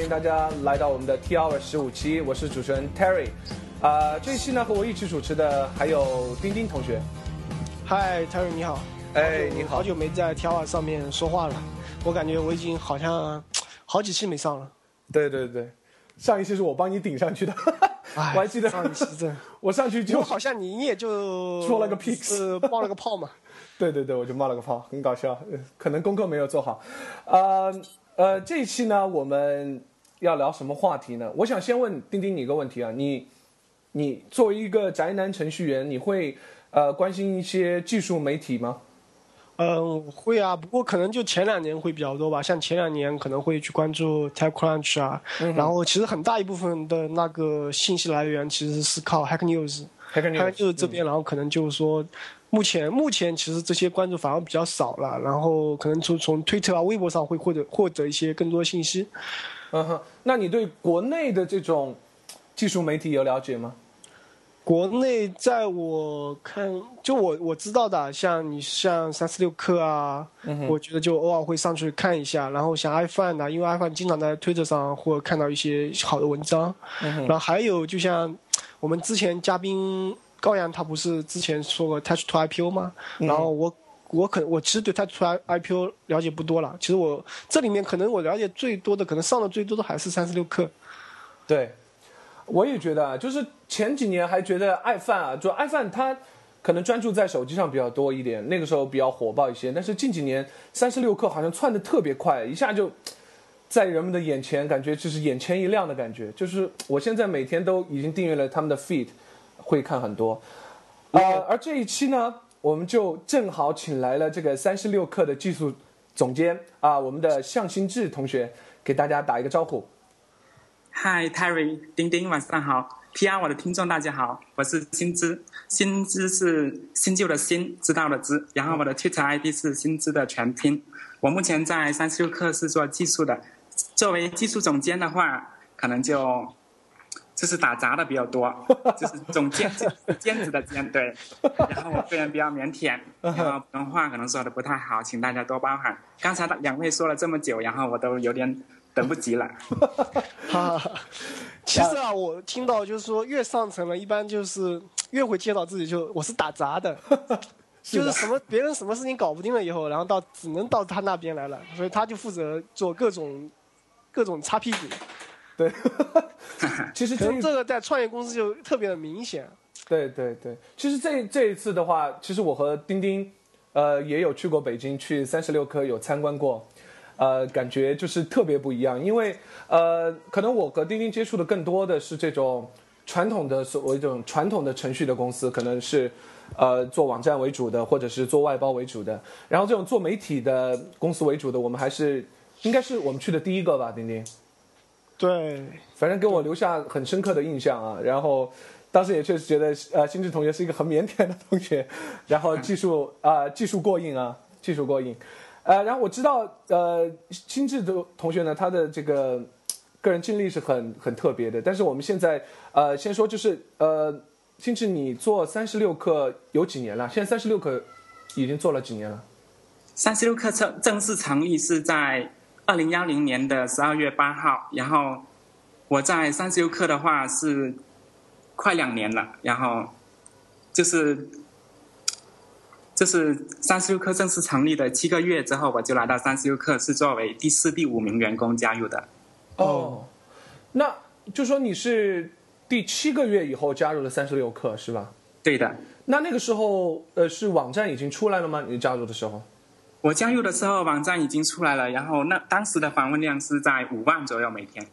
欢迎大家来到我们的 T Hour 十五期，我是主持人 Terry。啊、这一期呢和我一起主持的还有丁丁同学。嗨，Terry 你好。哎，你好好。久没在 T R 上面说话了，我感觉我已经好像好几期没上了。对对对，上一期是我帮你顶上去的，哎 我还记得上一期这，我上去就就好像你你也就说了个屁呃，冒了个泡嘛。对对对，我就冒了个泡，很搞笑，呃可能功课没有做好。呃呃，这一期呢，我们要聊什么话题呢？我想先问丁丁你一个问题啊，你你作为一个宅男程序员，你会呃关心一些技术媒体吗？嗯，会啊，不过可能就前两年会比较多吧。像前两年可能会去关注 TechCrunch 啊，嗯然后其实很大一部分的那个信息来源其实是靠 Hack News。Hacker Hack News News 这边，然后可能就是说，目前目前其实这些关注反而比较少了，然后可能从从推特啊、微博上会获得获得一些更多信息。嗯哼，那你对国内的这种技术媒体有了解吗？国内在我看，就我我知道的，像你像三四六氪啊，我觉得就偶尔会上去看一下。然后像 iPhone 啊，因为 iPhone 经常在推特上或看到一些好的文章。然后还有就像我们之前嘉宾高阳，他不是之前说过 Touch to IPO 吗？然后我我可我其实对 Touch to IPO 了解不多了。其实我这里面可能我了解最多的，可能上的最多的还是三十六氪。对，我也觉得啊，就是前几年还觉得爱范啊，就爱范它可能专注在手机上比较多一点，那个时候比较火爆一些。但是近几年三十六氪好像窜的特别快，一下就在人们的眼前，感觉就是眼前一亮的感觉。就是我现在每天都已经订阅了他们的 feed，会看很多。呃，而这一期呢，我们就正好请来了这个三十六课的技术总监啊，我们的向新志同学，给大家打一个招呼。Hi，Terry，丁丁，晚上好。PR 我的听众大家好，我是新知，新知是新旧的新，知道的知。然后我的 Twitter ID 是新知的全拼。我目前在三十六课是做技术的，作为技术总监的话，可能就就是打杂的比较多，就是总监就是兼职的兼对。然后我个人比较腼腆，然后普通话可能说的不太好，请大家多包涵。刚才两位说了这么久，然后我都有点等不及了。哈哈，其实啊，我听到就是说，越上层了，一般就是越会介绍自己就我是打杂的，就是什么别人什么事情搞不定了以后，然后到只能到他那边来了，所以他就负责做各种各种擦屁股。对，其实这一可能这个在创业公司就特别的明显。对对对，其实这这一次的话，其实我和丁丁，呃，也有去过北京，去三十六氪有参观过，呃，感觉就是特别不一样。因为呃，可能我和丁丁接触的更多的是这种传统的所谓这种传统的程序的公司，可能是呃做网站为主的，或者是做外包为主的。然后这种做媒体的公司为主的，我们还是应该是我们去的第一个吧，丁丁。对，反正给我留下很深刻的印象啊。然后当时也确实觉得，呃，新智同学是一个很腼腆的同学，然后技术啊、技术过硬啊，技术过硬。呃，然后我知道，呃，新智的同学呢，他的这个个人经历是很很特别的。但是我们现在，呃，先说就是，呃，新智，你做三十六课有几年了？现在三十六课已经做了几年了？三十六课正正式成立是在二零幺零年的十二月八号，然后我在三十六氪的话是快两年了，然后就是就是三十六氪正式成立的七个月之后，我就来到三十六氪，是作为第四、第五名员工加入的。哦，那就说你是第七个月以后加入了三十六课是吧？对的，那那个时候，呃，是网站已经出来了吗？你加入的时候？我加入的时候网站已经出来了，然后那当时的访问量是在五万左右每天。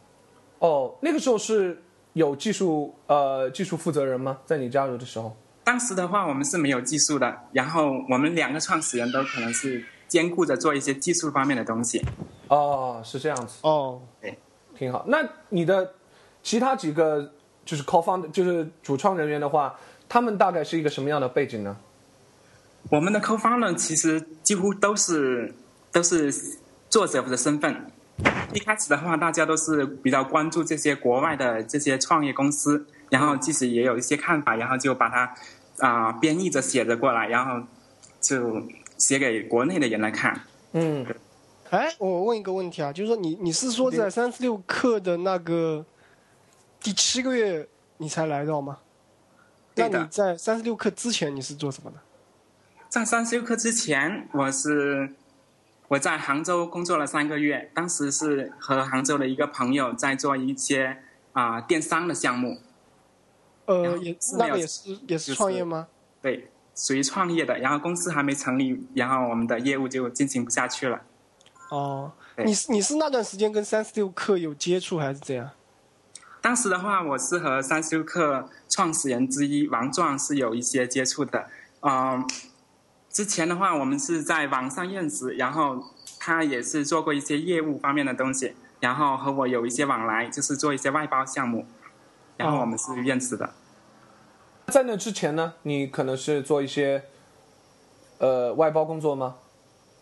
哦，那个时候是有技术呃技术负责人吗？在你加入的时候？当时的话，我们是没有技术的，然后我们两个创始人都可能是兼顾着做一些技术方面的东西。哦，是这样子，哦，挺好。那你的其他几个就是 co-founder 就是主创人员的话，他们大概是一个什么样的背景呢？我们的 co-founder 其实几乎都是都是作者的身份。一开始的话，大家都是比较关注这些国外的这些创业公司，然后即使也有一些看法，然后就把它啊、编译着写着过来，然后就写给国内的人来看。嗯，哎，我问一个问题啊，就是说你你是说在三十六课的那个第七个月你才来到吗？那对的你在三十六课之前你是做什么的？在三十六课之前，我是我在杭州工作了三个月，当时是和杭州的一个朋友在做一些啊、电商的项目，然呃，后也那个也是也是是创业吗？对，属于创业的。然后公司还没成立，然后我们的业务就进行不下去了。哦，你是你是那段时间跟三十六课有接触还是怎样？当时的话，我是和三修课创始人之一王壮是有一些接触的。嗯、之前的话，我们是在网上认识，然后他也是做过一些业务方面的东西，然后和我有一些往来，就是做一些外包项目，然后我们是认识的。在那之前呢，你可能是做一些呃外包工作吗？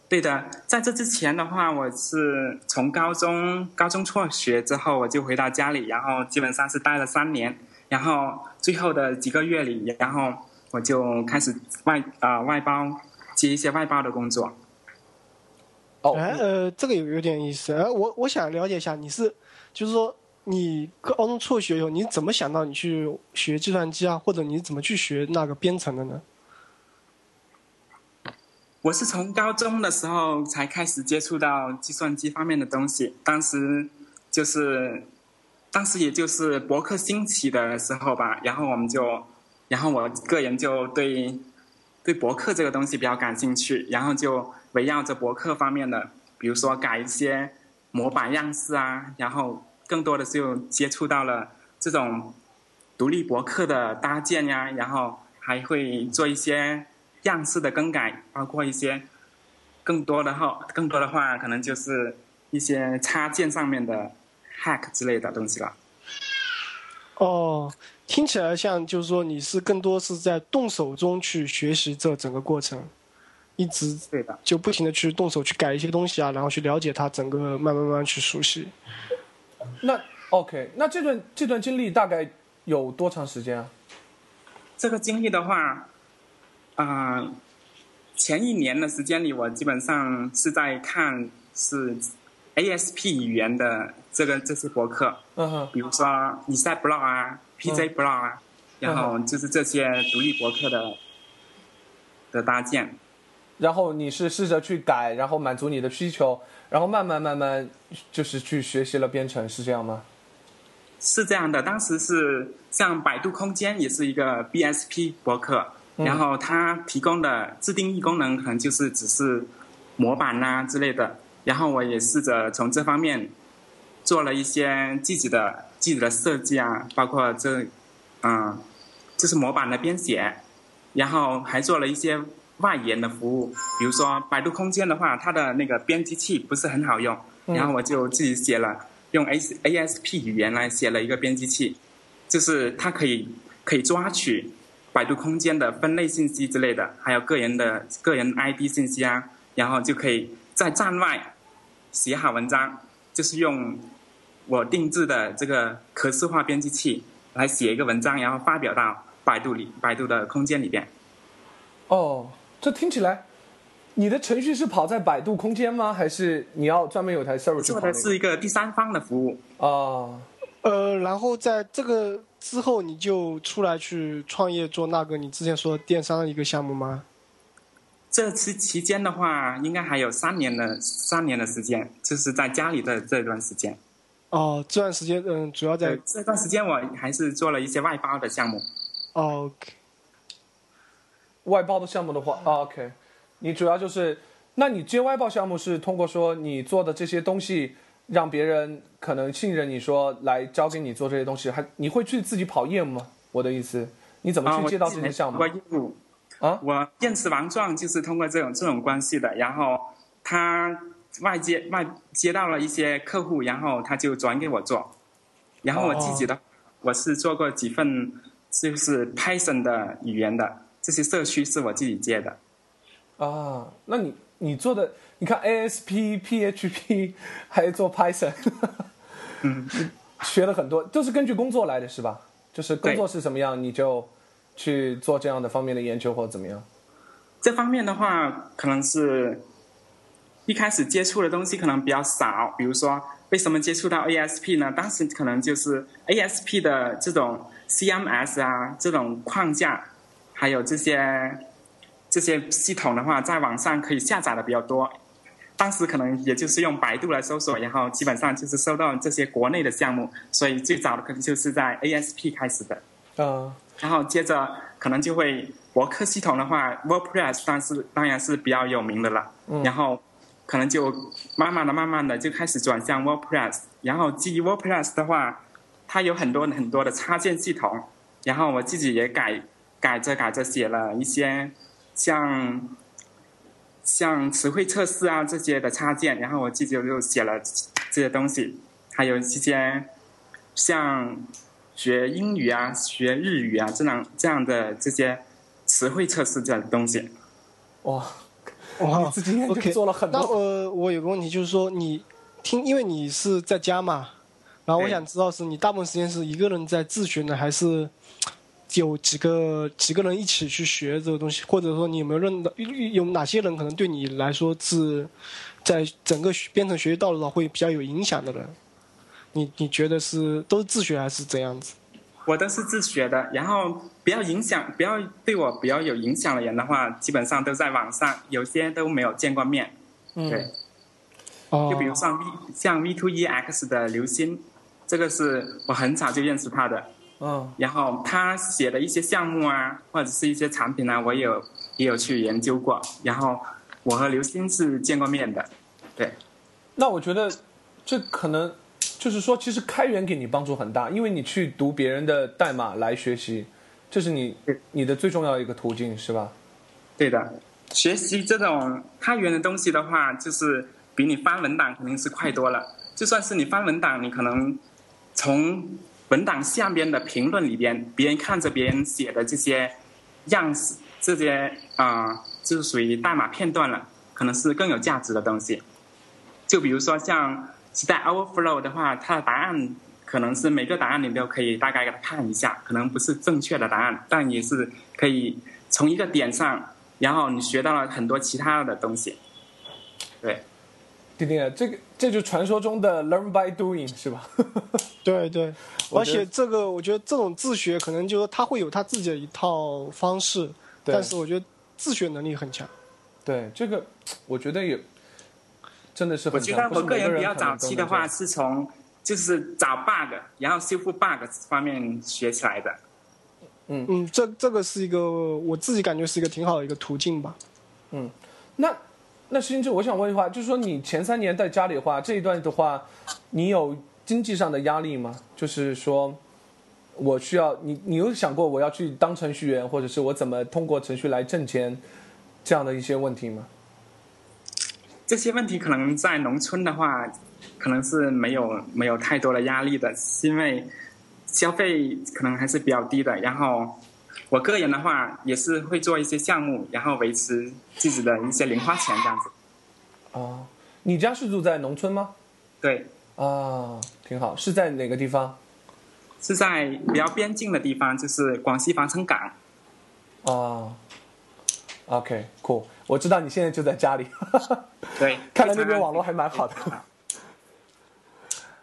对的，在这之前的话，我是从高中高中辍学之后，我就回到家里，然后基本上是待了三年，然后最后的几个月里，然后我就开始外啊、外包接一些外包的工作。哦，哎，呃，这个有有点意思。呃，我我想了解一下，你是就是说你高中辍学以后，你怎么想到你去学计算机啊，或者你怎么去学那个编程的呢？我是从高中的时候才开始接触到计算机方面的东西，当时就是，当时也就是博客兴起的时候吧，然后我们就，然后我个人就对对博客这个东西比较感兴趣，然后就围绕着博客方面的，比如说改一些模板样式啊，然后更多的就接触到了这种独立博客的搭建呀，然后还会做一些样式的更改，包括一些更多的话，更多的话可能就是一些插件上面的 hack 之类的东西了。哦，听起来像就是说你是更多是在动手中去学习这整个过程，一直对的，就不停的去动手去改一些东西啊，然后去了解它整个，慢慢慢慢去熟悉。那 OK，那这段这段经历大概有多长时间啊？这个经历的话，啊、前一年的时间里，我基本上是在看是 ASP 语言的这个这些博客，嗯哼，比如说你 s e t blog 啊、PJ blog 啊，然后就是这些独立博客的的搭建。然后你是试着去改，然后满足你的需求，然后慢慢慢慢就是去学习了编程，是这样吗？是这样的，当时是像百度空间也是一个 BSP 博客，然后它提供的自定义功能可能就是只是模板呐、之类的，然后我也试着从这方面做了一些自己的自己的设计啊，包括这嗯，就是模板的编写，然后还做了一些外延的服务，比如说百度空间的话，它的那个编辑器不是很好用，然后我就自己写了。用 A ASP 语言来写了一个编辑器，就是它可以可以抓取百度空间的分类信息之类的，还有个人的个人 ID 信息啊，然后就可以在站外写好文章，就是用我定制的这个可视化编辑器来写一个文章，然后发表到百度里百度的空间里边。哦，这听起来，你的程序是跑在百度空间吗？还是你要专门有台 server 去跑、那个？做的是一个第三方的服务，哦，呃，然后在这个之后，你就出来去创业做那个你之前说的电商的一个项目吗？这期期间的话，应该还有三年的三年的时间，就是在家里的这段时间。哦，这段时间，嗯，主要在，这段时间我还是做了一些外包的项目。哦，OK，外包的项目的话、啊、，OK，你主要就是，那你接外包项目是通过说你做的这些东西，让别人可能信任你说来交给你做这些东西，还你会去自己跑业务吗？我的意思，你怎么去接到这些项目？啊？我认识王壮就是通过这种这种关系的，然后他外接外接到了一些客户，然后他就转给我做，然后我自己的、我是做过几份就是 Python 的语言的，这些社区是我自己接的。啊，那你你做的，你看 ASP、PHP，还做 Python，嗯，学了很多，都是根据工作来的是吧？就是工作是什么样，你就去做这样的方面的研究或者怎么样？这方面的话，可能是一开始接触的东西可能比较少，比如说为什么接触到 ASP 呢？当时可能就是 ASP 的这种 CMS 啊这种框架，还有这些这些系统的话，在网上可以下载的比较多。当时可能也就是用百度来搜索，然后基本上就是搜到这些国内的项目，所以最早的可能就是在 ASP 开始的。嗯，然后接着可能就会博客系统的话，WordPress 当是当然是比较有名的了。嗯然后可能就慢慢的、慢慢的就开始转向 WordPress。然后基于 WordPress 的话，它有很多很多的插件系统，然后我自己也改改着改着写了一些像像词汇测试啊这些的插件，然后我自己又写了这些东西，还有一些像学英语啊、学日语啊这样这样的这些词汇测试这样的东西。哇，哇，OK，做了很多那呃，我有个问题就是说，你听，因为你是在家嘛，然后我想知道是你大部分时间是一个人在自学呢，还是有几个几个人一起去学这个东西，或者说你有没有认到有哪些人可能对你来说是在整个编程学习道路上会比较有影响的人？你你觉得是都是自学还是怎样子？我都是自学的，然后比较影响、比较对我比较有影响的人的话，基本上都在网上，有些都没有见过面。嗯对，哦，就比如像 V 像 V Two E X 的刘鑫，这个是我很早就认识他的。嗯然后他写的一些项目啊，或者是一些产品啊，我有也有去研究过。然后我和刘鑫是见过面的。对，那我觉得这可能就是说，其实开源给你帮助很大，因为你去读别人的代码来学习，这是你你的最重要的一个途径，是吧？对的，学习这种开源的东西的话，就是比你翻文档肯定是快多了。就算是你翻文档，你可能从文档下边的评论里边，别人看着别人写的这些样式，这些啊、就是属于代码片段了，可能是更有价值的东西。就比如说像 Stack Overflow 的话，它的答案可能是每个答案你都可以大概给它看一下，可能不是正确的答案，但也是可以从一个点上，然后你学到了很多其他的东西。对，丁丁，这个这就传说中的 learn by doing，是吧？对 对，而且这个我觉得这种自学可能就是他会有他自己的一套方式，对但是我觉得自学能力很强。对，这个我觉得也真的是我很强。觉得我个人比较早期的话是从就是找 bug，然后修复 bug 方面学起来的。嗯嗯，这这个是一个我自己感觉是一个挺好的一个途径吧。嗯那那石金志，我想问一话，就是说你前三年在家里的话，这一段的话，你有经济上的压力吗？就是说，我需要你，你有想过我要去当程序员，或者是我怎么通过程序来挣钱，这样的一些问题吗？这些问题可能在农村的话，可能是没有没有太多的压力的，是因为消费可能还是比较低的。然后我个人的话也是会做一些项目，然后维持自己的一些零花钱这样子。哦，你家是住在农村吗？对，啊，挺好，是在哪个地方？是在比较边境的地方，就是广西防城港。哦，OK，cool，、我知道你现在就在家里，对，看来那边网络还蛮好的。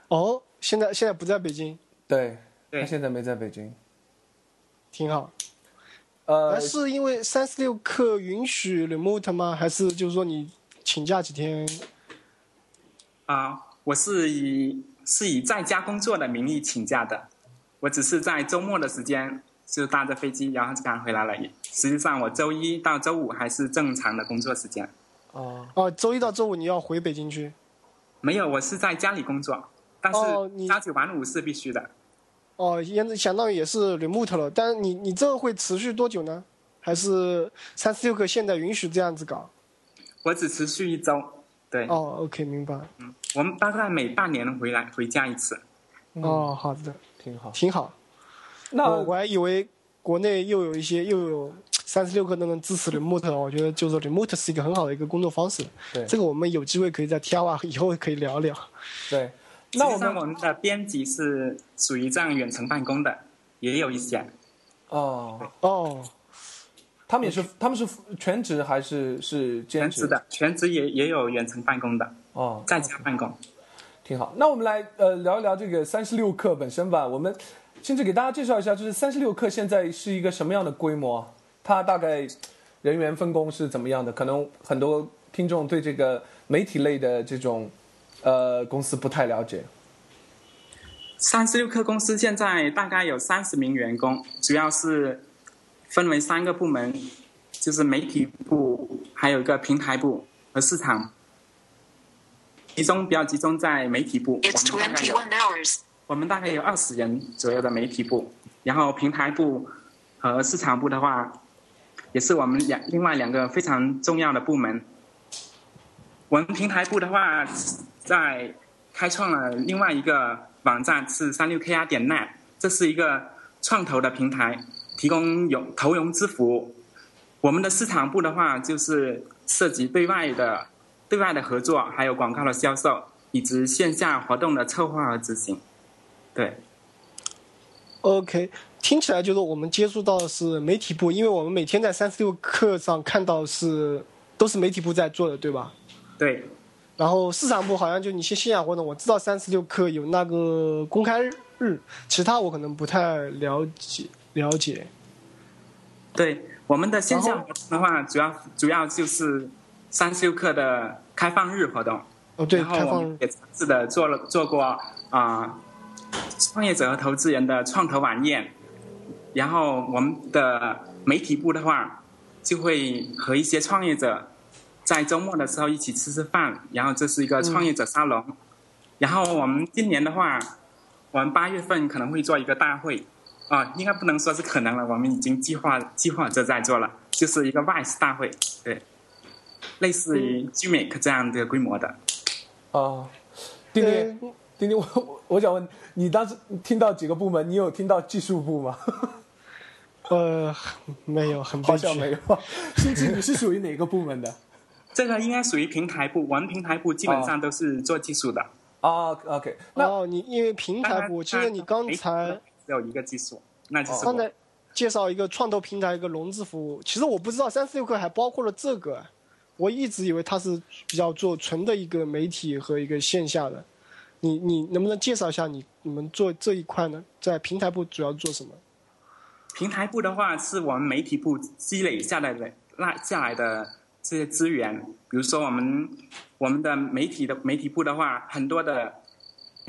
哦，现在现在不在北京，对，对他现在没在北京。挺好。呃而，是因为三十六课允许 remote 吗？还是就是说你请假几天？啊、我是以是以在家工作的名义请假的，我只是在周末的时间就搭着飞机，然后就赶回来了。实际上，我周一到周五还是正常的工作时间。哦，哦，周一到周五你要回北京去。没有，我是在家里工作，但哦你是朝九晚五是必须的。哦，也相当于也是 remote 了。但是你你这个会持续多久呢？还是三十六个现在允许这样子搞？我只持续一周。对，哦，OK，明白。嗯我们大概每半年回来回家一次。哦，好的，挺好。挺好。那我我还以为国内又有一些又有三十六氪都能支持 remote，我觉得就是 remote 是一个很好的一个工作方式。对这个我们有机会可以在 T R 啊以后可以聊聊。对，那我实际上，们我们的编辑是属于这样远程办公的，也有一些。哦，哦，他们也是，他们是全职还是是兼职全职？的，全职也也有远程办公的，哦，在家办公。挺好。那我们来呃聊一聊这个三十六氪本身吧。我们先至给大家介绍一下，就是三十六氪现在是一个什么样的规模？它大概人员分工是怎么样的？可能很多听众对这个媒体类的这种呃公司不太了解。三十六氪公司现在大概有三十名员工，主要是分为三个部门，就是媒体部，还有一个平台部和市场。集中比较集中在媒体部，It's 我们大概有21 hours. 我们大概有二十人左右的媒体部，然后平台部和市场部的话，也是我们两另外两个非常重要的部门。我们平台部的话，在开创了另外一个网站是三六 kr 点 net，这是一个创投的平台，提供有投融资服务。我们的市场部的话，就是涉及对外的对外的合作，还有广告的销售，以及线下活动的策划和执行。对，OK，听起来就是我们接触到的是媒体部，因为我们每天在三十六课上看到是都是媒体部在做的，对吧？对，然后市场部好像就你些线下活动，我知道三十六课有那个公开日，其他我可能不太了解了解。对，我们的线下活动的话，主要主要就是三十六课的开放日活动。哦，对，开放日也尝试的做了做过啊、创业者和投资人的创投晚宴，然后我们的媒体部的话，就会和一些创业者在周末的时候一起吃吃饭，然后这是一个创业者沙龙。然后我们今年的话，我们八月份可能会做一个大会，啊，应该不能说是可能了，我们已经计划计划着在做了，就是一个 VICE 大会，对，类似于 GMAC 这样的规模的。哦，丁丁，呃丁丁，我我我想问你，当时听到几个部门？你有听到技术部吗？呃没有，很悲剧。好像没有。星期你是属于哪个部门的？这个应该属于平台部，我们平台部基本上都是做技术的。啊，OK，那哦，你因为平台部，其实你刚才只有一个技术，那就是。刚才介绍一个创投平台一个融资服务，其实我不知道三十六氪还包括了这个，我一直以为它是比较做纯的一个媒体和一个线下的。你你能不能介绍一下你你们做这一块呢？在平台部主要做什么？平台部的话，是我们媒体部积累下来的那下来的这些资源，比如说我们我们的媒体的媒体部的话，很多的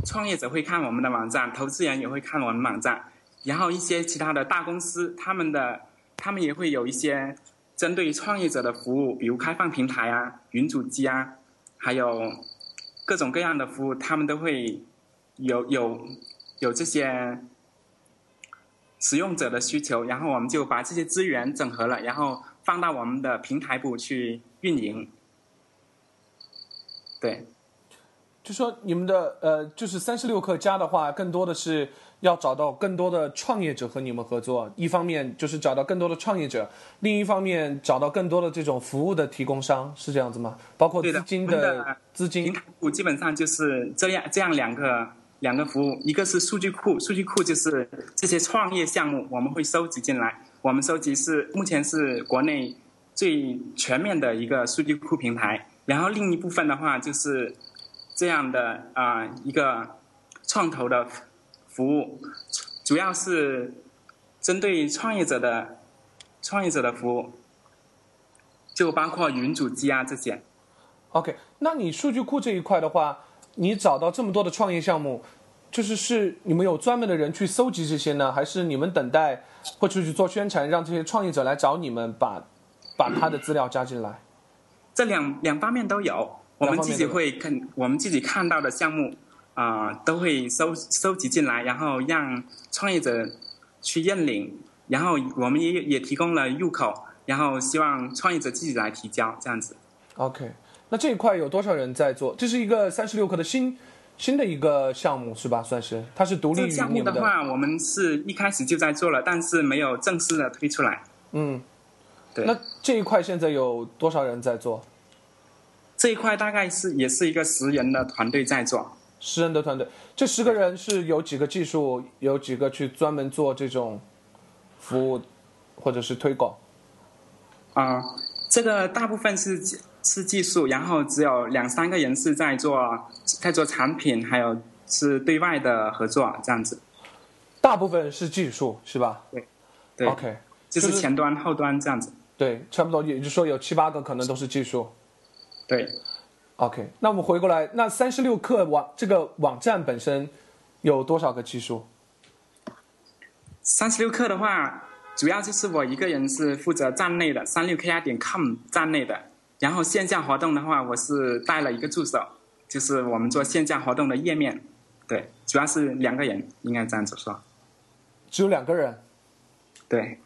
创业者会看我们的网站，投资人也会看我们网站，然后一些其他的大公司，他们的他们也会有一些针对创业者的服务，比如开放平台啊、云主机啊，还有各种各样的服务，他们都会有有有这些使用者的需求，然后我们就把这些资源整合了，然后放到我们的平台部去运营。对，就说你们的呃，就是三十六氪加的话，更多的是要找到更多的创业者和你们合作。一方面就是找到更多的创业者，另一方面找到更多的这种服务的提供商，是这样子吗？包括资金的资金平台部基本上就是这样这样两个两个服务，一个是数据库，数据库就是这些创业项目我们会收集进来，我们收集是目前是国内最全面的一个数据库平台。然后另一部分的话就是这样的啊、一个创投的服务，主要是针对创业者的创业者的服务，就包括云主机啊这些。OK，那你数据库这一块的话，你找到这么多的创业项目，就是是你们有专门的人去搜集这些呢，还是你们等待或者去做宣传，让这些创业者来找你们把把他的资料加进来？这两两方面都有，我们自己会看我们自己看到的项目啊、都会收收集进来，然后让创业者去认领，然后我们也也提供了入口，然后希望创业者自己来提交这样子。OK，那这一块有多少人在做？这是一个三十六氪的新新的一个项目是吧？算是它是独立于项目的话，我们是一开始就在做了，但是没有正式的推出来。嗯，对那这一块现在有多少人在做？这一块大概是也是一个十人的团队在做。十人的团队，这十个人是有几个技术，有几个去专门做这种服务或者是推广？啊、这个大部分是是技术，然后只有两三个人是在做在做产品，还有是对外的合作这样子。大部分是技术是吧对对？OK，就是就是前端、后端这样子。对，差不多，也就是说有七八个可能都是技术。对，OK，那我们回过来，那三十六氪网这个网站本身有多少个技术？三十六氪的话，主要就是我一个人是负责站内的三六 kr 点 com 站内的，然后线下活动的话，我是带了一个助手，就是我们做线下活动的页面。对，主要是两个人，应该这样子说。只有两个人。对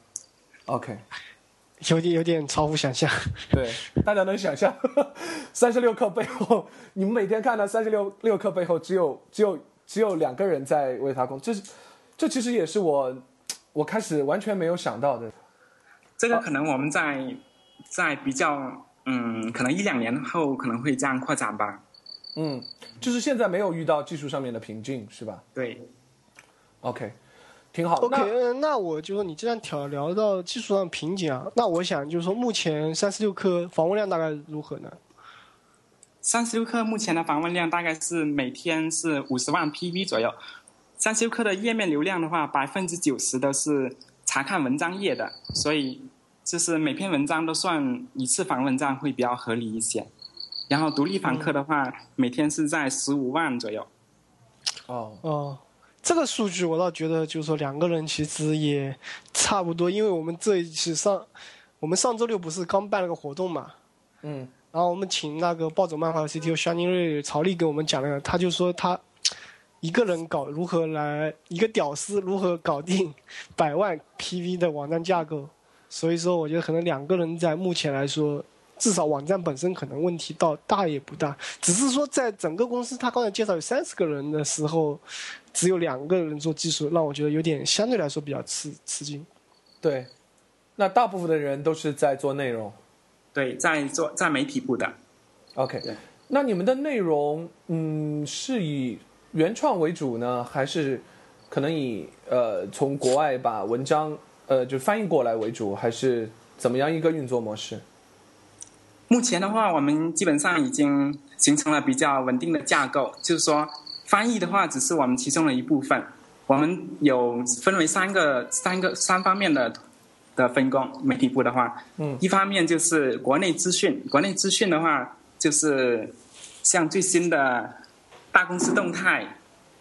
，OK，有点有点超乎想象。对，大家能想象，三十六氪背后，你们每天看到三十六六氪背后只有只有只有两个人在为他工，这是这其实也是我我开始完全没有想到的。这个可能我们在在比较嗯，可能一两年后可能会这样扩展吧。嗯，就是现在没有遇到技术上面的瓶颈，是吧对，？OK，挺好。OK，那我就说你既然挑聊到技术上瓶颈啊，那我想就是说目前三十六氪访问量大概如何呢？三十六氪目前的访问量大概是每天是五十万 PV 左右。三十六氪的页面流量的话，百分之九十都是查看文章页的，所以就是每篇文章都算一次访问，这样会比较合理一些。然后独立访客的话，每天是在十五万左右。哦，哦，这个数据我倒觉得就是说两个人其实也差不多，因为我们这一期上，我们上周六不是刚办了个活动嘛，嗯。然后我们请那个暴走漫画的 CTO 肖宁瑞曹丽给我们讲了，他就说他一个人搞如何来一个屌丝如何搞定百万 PV 的网站架构，所以说我觉得可能两个人在目前来说，至少网站本身可能问题到大也不大，只是说在整个公司他刚才介绍有三十个人的时候，只有两个人做技术，让我觉得有点相对来说比较吃吃惊。对，那大部分的人都是在做内容。对，在做在媒体部的。OK，对那你们的内容，嗯，是以原创为主呢，还是可能以呃从国外把文章呃就翻译过来为主，还是怎么样一个运作模式？目前的话，我们基本上已经形成了比较稳定的架构，就是说，翻译的话只是我们其中的一部分。我们有分为三个、三个、三方面的的分工。媒体部的话，嗯，一方面就是国内资讯，国内资讯的话，就是像最新的大公司动态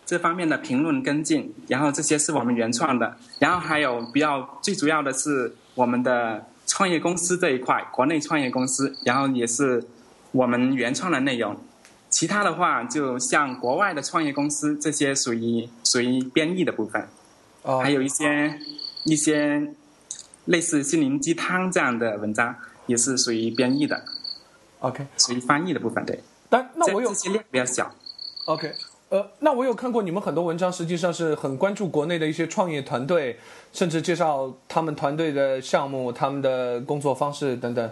这方面的评论跟进，然后这些是我们原创的，然后还有比较最主要的是我们的创业公司这一块，国内创业公司，然后也是我们原创的内容。其他的话，就像国外的创业公司，这些属于属于编译的部分，哦，还有一些一些类似心灵鸡汤这样的文章，也是属于编译的，OK，属于翻译的部分。对，但那我有这这些量比较小。OK，呃，那我有看过你们很多文章，实际上是很关注国内的一些创业团队，甚至介绍他们团队的项目、他们的工作方式等等。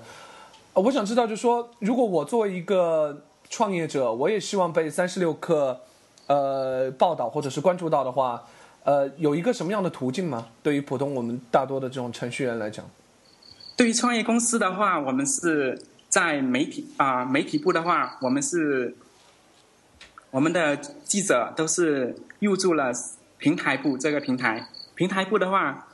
呃我想知道，就是说，如果我作为一个创业者，我也希望被三十六氪呃报道或者是关注到的话，呃，有一个什么样的途径吗？对于普通我们大多的这种程序员来讲，对于创业公司的话，我们是在媒体啊、媒体部的话，我们是我们的记者都是入驻了平台部这个平台。平台部的话，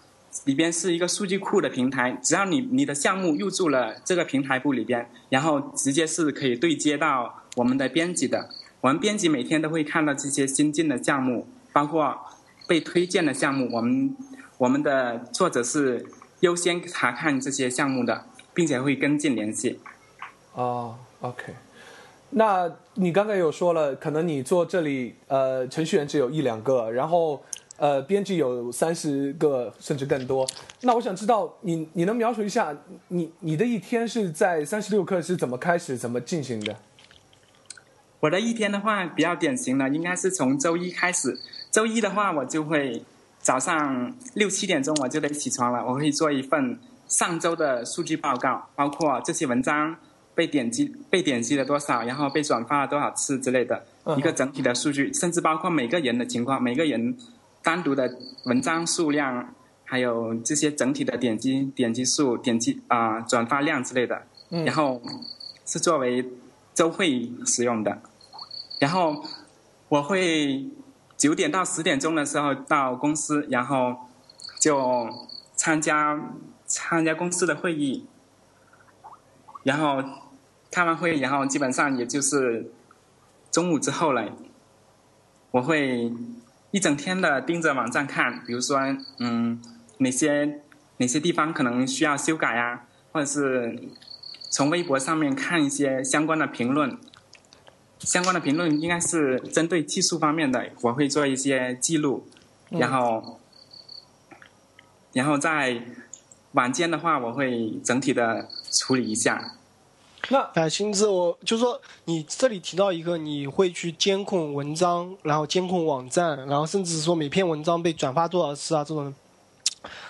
里边是一个数据库的平台，只要你你的项目入驻了这个平台部里边，然后直接是可以对接到我们的编辑的。我们编辑每天都会看到这些新进的项目，包括被推荐的项目，我们我们的作者是优先查看这些项目的，并且会跟进联系。哦，OK。那你刚才有说了，可能你做这里呃程序员只有一两个，然后呃编辑有三十个甚至更多。那我想知道你你能描述一下你你的一天是在三十六氪是怎么开始怎么进行的？我的一天的话比较典型的，应该是从周一开始。周一的话，我就会早上六七点钟我就得起床了，我会做一份上周的数据报告，包括这些文章被点击被点击了多少，然后被转发了多少次之类的一个整体的数据，甚至包括每个人的情况，每个人单独的文章数量，还有这些整体的点击点击数、点击啊、转发量之类的。嗯然后是作为周会使用的。然后我会九点到十点钟的时候到公司，然后就参加参加公司的会议，然后开完会，然后基本上也就是中午之后了。我会一整天的盯着网站看，比如说，嗯，哪些哪些地方可能需要修改啊，或者是从微博上面看一些相关的评论。相关的评论应该是针对技术方面的，我会做一些记录，然后，然后在晚间的话，我会整体的处理一下。那哎，薪资，我就说你这里提到一个，你会去监控文章，然后监控网站，然后甚至说每篇文章被转发多少次啊，这种。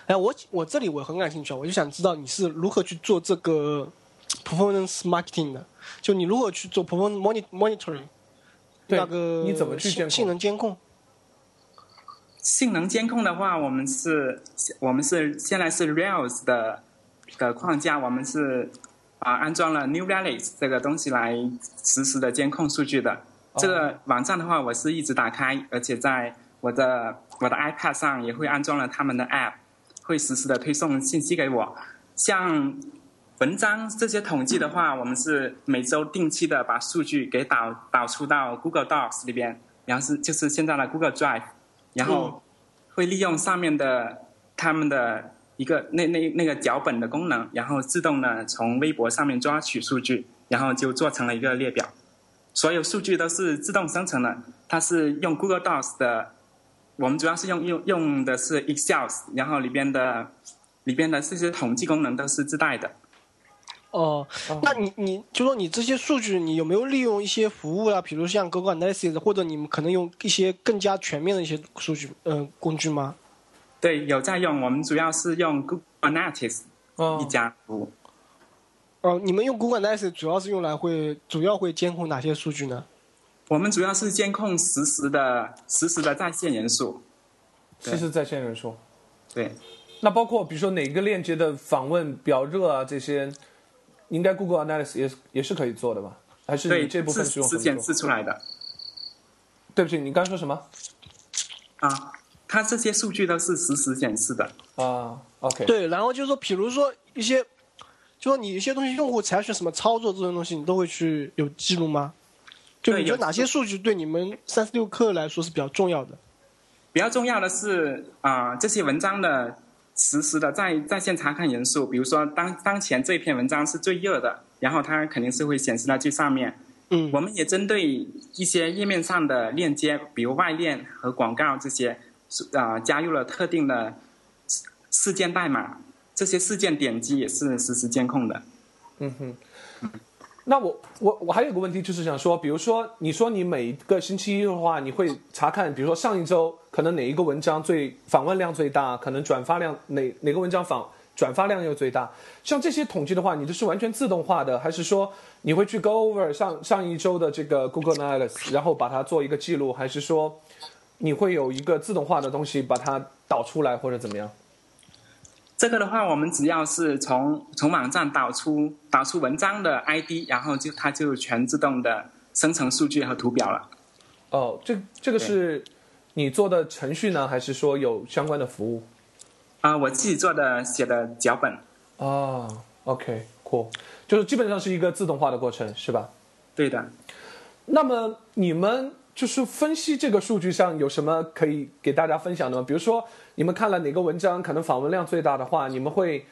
哎，我我这里我很感兴趣啊，我就想知道你是如何去做这个 performance marketing 的，就你如何去做 performance moni- monitoring，对那个你怎么去监控性性能监控？性能监控的话，我们是，我们是现在是 Rails 的的框架，我们是啊安装了 New Relics 这个东西来实时的监控数据的。这个网站的话，我是一直打开，而且在我的我的 iPad 上也会安装了他们的 App，会实时的推送信息给我。像文章这些统计的话，我们是每周定期的把数据给导导出到 Google Docs 里边，然后是就是现在的 Google Drive，然后会利用上面的他们的一个那那那个脚本的功能，然后自动的从微博上面抓取数据，然后就做成了一个列表。所有数据都是自动生成的，它是用 Google Docs 的，我们主要是用用用的是 Excel，然后里边的里边的这些统计功能都是自带的。哦，那你你就说你这些数据，你有没有利用一些服务啊？比如像 Google Analytics，或者你们可能用一些更加全面的一些数据呃工具吗？对，有在用，我们主要是用 Google Analytics 一哦，家服务。哦、你们用 Google Analytics 主要是用来会主要会监控哪些数据呢？我们主要是监控实时的实时的在线人数。实时在线人数。对，那包括比如说哪个链接的访问比较热啊，这些应该 Google Analytics 也也是可以做的吧？还是对，你这部分是是用什实显么做？示出来的对不起，你刚说什么啊。它这些数据都是实时显示的。啊？OK，对，然后就是说，比如说一些，就说你一些东西用户采取什么操作这种东西，你都会去有记录吗？就对有你觉得哪些数据对你们三十六氪来说是比较重要的？比较重要的是啊、这些文章的实时的在在线查看人数，比如说当当前这篇文章是最热的，然后它肯定是会显示在最上面。嗯，我们也针对一些页面上的链接，比如外链和广告这些，啊、加入了特定的事件代码，这些事件点击也是实时监控的。嗯哼。那我我我还有个问题，就是想说，比如说你说你每一个星期一的话，你会查看，比如说上一周可能哪一个文章最访问量最大，可能转发量哪哪个文章访转发量又最大，像这些统计的话，你这是完全自动化的，还是说你会去 go over 上上一周的这个 Google Analytics，然后把它做一个记录，还是说你会有一个自动化的东西把它导出来或者怎么样？这个的话，我们只要是从从网站导出导出文章的 ID，然后就它就全自动的生成数据和图表了。哦，这这个是你做的程序呢，还是说有相关的服务？啊、我自己做的写的脚本。哦，OK，cool，就是基本上是一个自动化的过程，是吧？对的，那么你们就是分析这个数据上有什么可以给大家分享的吗？比如说你们看了哪个文章可能访问量最大的话，你们会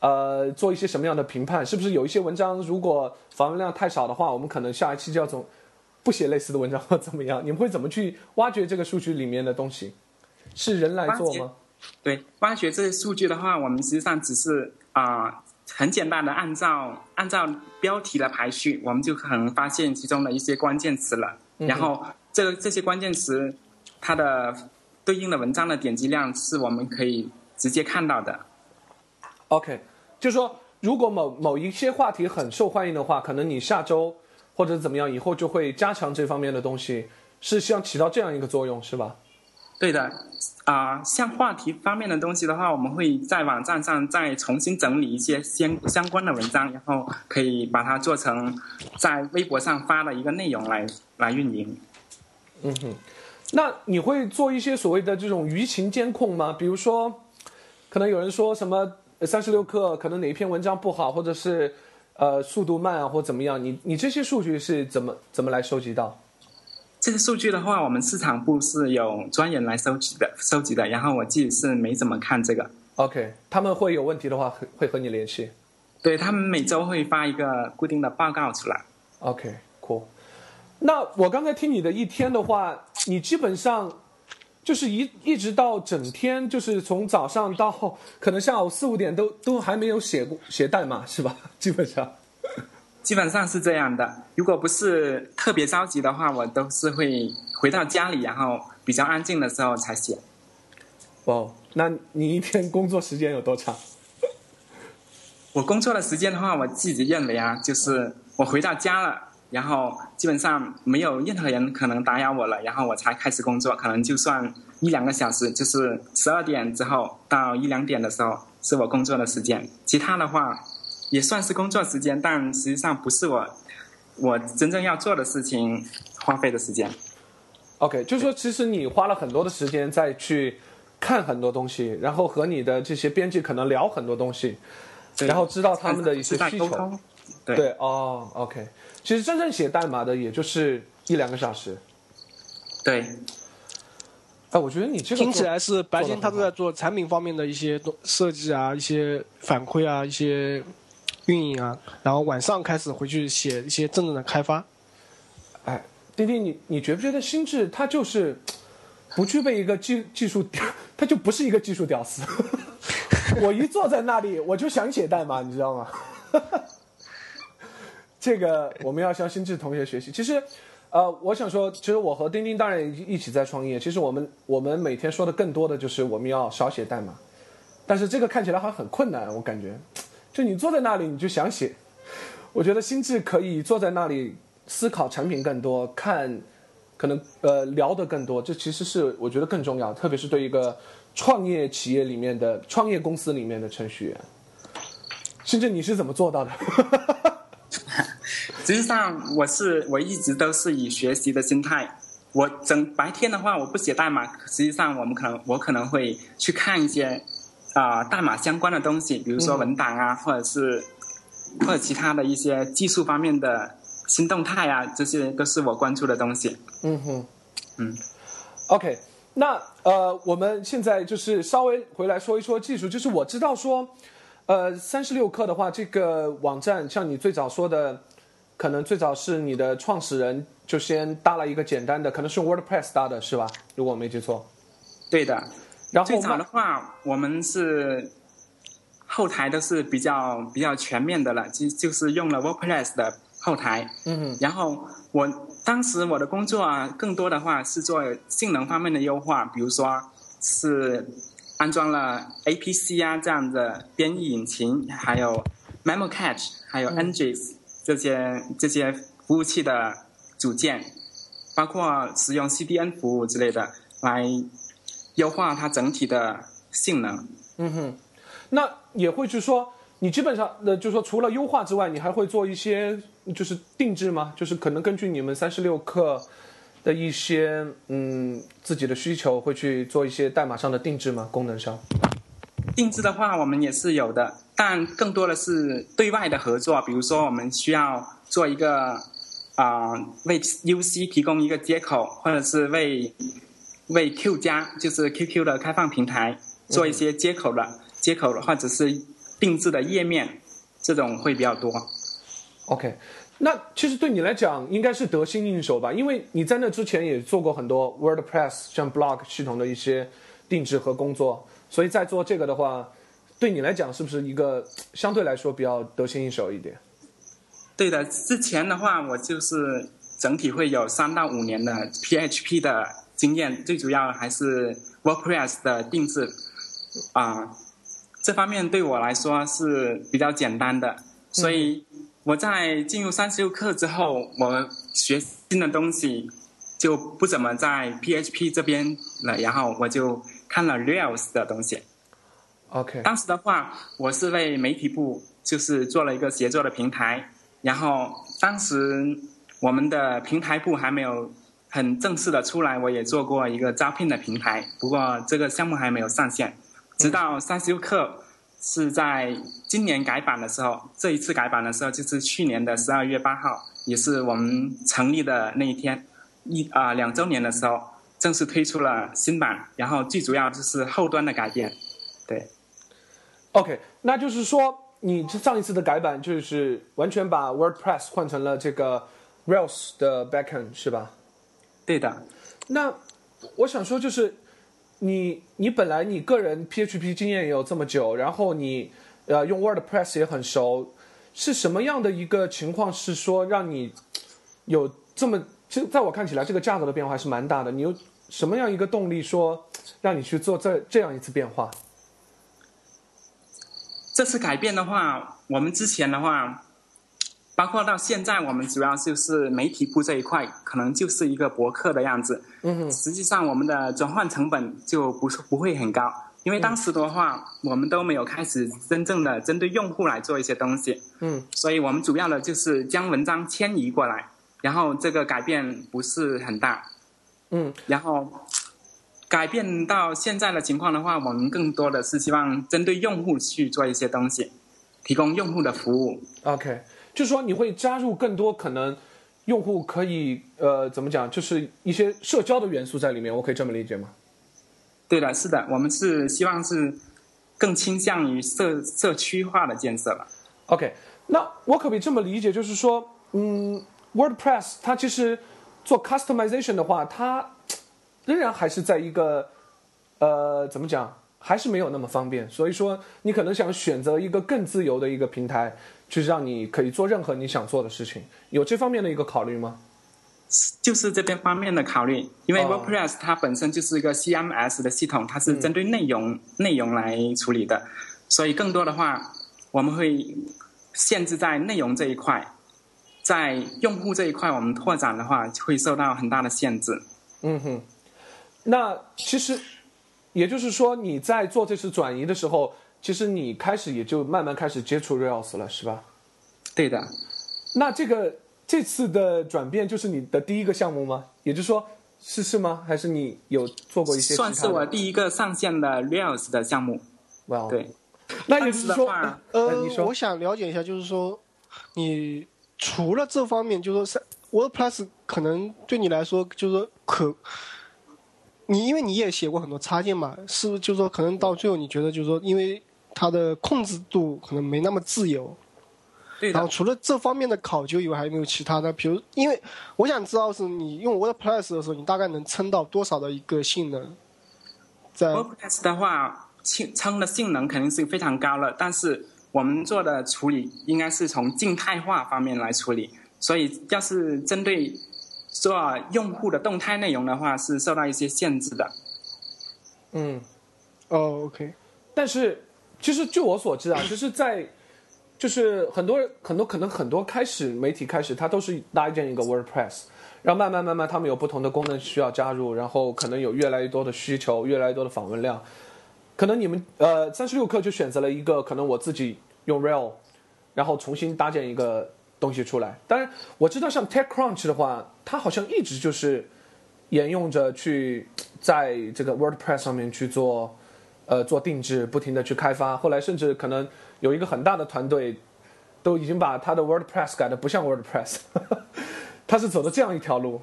呃做一些什么样的评判？是不是有一些文章如果访问量太少的话，我们可能下一期就要从不写类似的文章或怎么样？你们会怎么去挖掘这个数据里面的东西？是人来做吗？对，挖掘这些数据的话，我们实际上只是啊、很简单的按照按照标题的排序，我们就可能发现其中的一些关键词了。然后这个这些关键词，它的对应的文章的点击量是我们可以直接看到的。OK，就是说，如果某某一些话题很受欢迎的话，可能你下周或者怎么样以后就会加强这方面的东西，是像起到这样一个作用，是吧？对的，啊、像话题方面的东西的话，我们会在网站上再重新整理一些相相关的文章，然后可以把它做成在微博上发的一个内容来来运营。嗯哼，那你会做一些所谓的这种舆情监控吗？比如说，可能有人说什么三十六氪可能哪一篇文章不好，或者是呃速度慢啊，或怎么样？你你这些数据是怎么怎么来收集到？这些数据的话，我们市场部是有专人来收集的，收集的。然后我自己是没怎么看这个，OK，他们会有问题的话会会和你联系。对他们每周会发一个固定的报告出来。OK，cool、那我刚才听你的一天的话，你基本上就是一一直到整天，就是从早上到可能下午四五点都都还没有写过写代码是吧？基本上。基本上是这样的。如果不是特别着急的话，我都是会回到家里，然后比较安静的时候才写。哦，那你一天工作时间有多长？我工作的时间的话，我自己认为啊，就是我回到家了，然后基本上没有任何人可能打扰我了，然后我才开始工作，可能就算一两个小时，就是十二点之后到一两点的时候是我工作的时间，其他的话也算是工作时间，但实际上不是我我真正要做的事情花费的时间。OK，就是说，其实你花了很多的时间再去看很多东西，然后和你的这些编辑可能聊很多东西，然后知道他们的一些需求。对对哦，OK，其实真正写代码的也就是一两个小时。对，哎，我觉得你这个听起来是白天他都在做产品方面的一些东设计啊、一些反馈啊、一些运营啊，然后晚上开始回去写一些真正的开发。哎，丁丁，你你觉不觉得心智他就是不具备一个技技术，他就不是一个技术屌丝。我一坐在那里，我就想写代码，你知道吗？这个我们要向心智同学学习。其实，呃，我想说，其实我和丁丁当然一起在创业。其实我们我们每天说的更多的就是我们要少写代码，但是这个看起来好像很困难，我感觉，就你坐在那里你就想写。我觉得心智可以坐在那里思考产品更多，看可能呃聊得更多，这其实是我觉得更重要，特别是对一个创业企业里面的创业公司里面的程序员。心智，你是怎么做到的？实际上我是我一直都是以学习的心态。我整白天的话，我不写代码，实际上我们可能我可能会去看一些啊、代码相关的东西，比如说嗯文档啊，或者是或者其他的一些技术方面的新动态啊，这些都是我关注的东西。嗯哼，嗯，OK，那呃，我们现在就是稍微回来说一说技术，就是我知道说，呃，三十六氪的话，这个网站像你最早说的，可能最早是你的创始人就先搭了一个简单的，可能是用 WordPress 搭的是吧？如果我没记错。对的，然后最早的话，我们是后台都是比较比较全面的了，就就是用了 WordPress 的后台。嗯，然后我当时我的工作啊，更多的话是做性能方面的优化，比如说是安装了 APC 啊这样的编译引擎，还有 MemoCache，还有 Nginx、这些这些服务器的组件，包括使用 CDN 服务之类的来优化它整体的性能。嗯哼，那也会去说，你基本上呃，就是说除了优化之外，你还会做一些就是定制吗？就是可能根据你们三十六氪的一些嗯自己的需求，会去做一些代码上的定制吗？功能上？定制的话，我们也是有的，但更多的是对外的合作。比如说，我们需要做一个啊、为 UC 提供一个接口，或者是为为 Q 加，就是 QQ 的开放平台做一些接口的、接口的，或者是定制的页面，这种会比较多。OK，那其实对你来讲应该是得心应手吧，因为你在那之前也做过很多 WordPress 像 Blog 系统的一些定制和工作，所以在做这个的话，对你来讲是不是一个相对来说比较得心应手一点？对的，之前的话，我就是整体会有三到五年的 PHP 的经验，最主要还是 WordPress 的定制啊、这方面对我来说是比较简单的。所以我在进入三十六课之后，我学新的东西就不怎么在 PHP 这边了，然后我就看了 Rails 的东西。OK，当时的话，我是为媒体部就是做了一个协作的平台，然后当时我们的平台部还没有很正式的出来，我也做过一个招聘的平台，不过这个项目还没有上线。直到三十六课是在今年改版的时候，这一次改版的时候就是去年的十二月八号，也是我们成立的那一天，一啊、两周年的时候，正式推出了新版，然后最主要就是后端的改变，对。OK，那就是说，你上一次的改版就是完全把 WordPress 换成了这个 Rails 的 backend 是吧？对的，那我想说，就是你你本来你个人 PHP 经验也有这么久，然后你呃用 WordPress 也很熟，是什么样的一个情况是说让你有这么，其实在我看起来，这个价格的变化还是蛮大的。你有什么样一个动力说 让你去做这这样一次变化？这次改变的话，我们之前的话，包括到现在，我们主要就是媒体部这一块，可能就是一个博客的样子。嗯，实际上，我们的转换成本就不是不会很高，因为当时的话，我们都没有开始真正的针对用户来做一些东西。嗯，所以我们主要的就是将文章迁移过来，然后这个改变不是很大。嗯，然后改变到现在的情况的话，我们更多的是希望针对用户去做一些东西，提供用户的服务。OK，就是说你会加入更多可能用户可以呃怎么讲，就是一些社交的元素在里面，我可以这么理解吗？对的，是的，我们是希望是更倾向于社社区化的建设了。OK，那我可不可以这么理解，就是说，嗯，WordPress 它其实做 customization 的话，它仍然还是在一个呃怎么讲，还是没有那么方便。所以说，你可能想选择一个更自由的一个平台，去让你可以做任何你想做的事情，有这方面的一个考虑吗？就是这边方面的考虑，因为哦 WordPress 它本身就是一个 CMS 的系统，它是针对内容、内容来处理的，所以更多的话，我们会限制在内容这一块，在用户这一块，我们拓展的话会受到很大的限制。嗯哼，那其实也就是说，你在做这次转移的时候，其实你开始也就慢慢开始接触 Rails 了，是吧？对的，那这个这次的转变就是你的第一个项目吗？也就是说，是是吗？还是你有做过一些？算是我第一个上线的 Rails 的项目。哇哦，对，那也就是说，呃，你说我想了解一下，就是说，你除了这方面，就是说是 WordPress 可能对你来说，就是说可，你因为你也写过很多插件嘛，是不是？就是说，可能到最后你觉得，就是说，因为它的控制度可能没那么自由。对的，然后除了这方面的考究以外，还有没有其他的？比如，因为我想知道是你用 WordPress 的时候，你大概能撑到多少的一个性能？在 WordPress 的话，撑撑的性能肯定是非常高了，但是我们做的处理应该是从静态化方面来处理，所以要是针对做用户的动态内容的话，是受到一些限制的。嗯，哦，OK，但是其实据我所知啊，就是在就是很多很多可能很多开始媒体开始，它都是搭建一个 WordPress，然后慢慢慢慢他们有不同的功能需要加入，然后可能有越来越多的需求，越来越多的访问量。可能你们呃三十六氪就选择了一个可能我自己用 r e a l 然后重新搭建一个东西出来。当然我知道像 TechCrunch 的话，它好像一直就是沿用着去在这个 WordPress 上面去做呃做定制，不停的去开发。后来甚至可能有一个很大的团队都已经把它的 WordPress 改的不像 WordPress，它是走的这样一条路，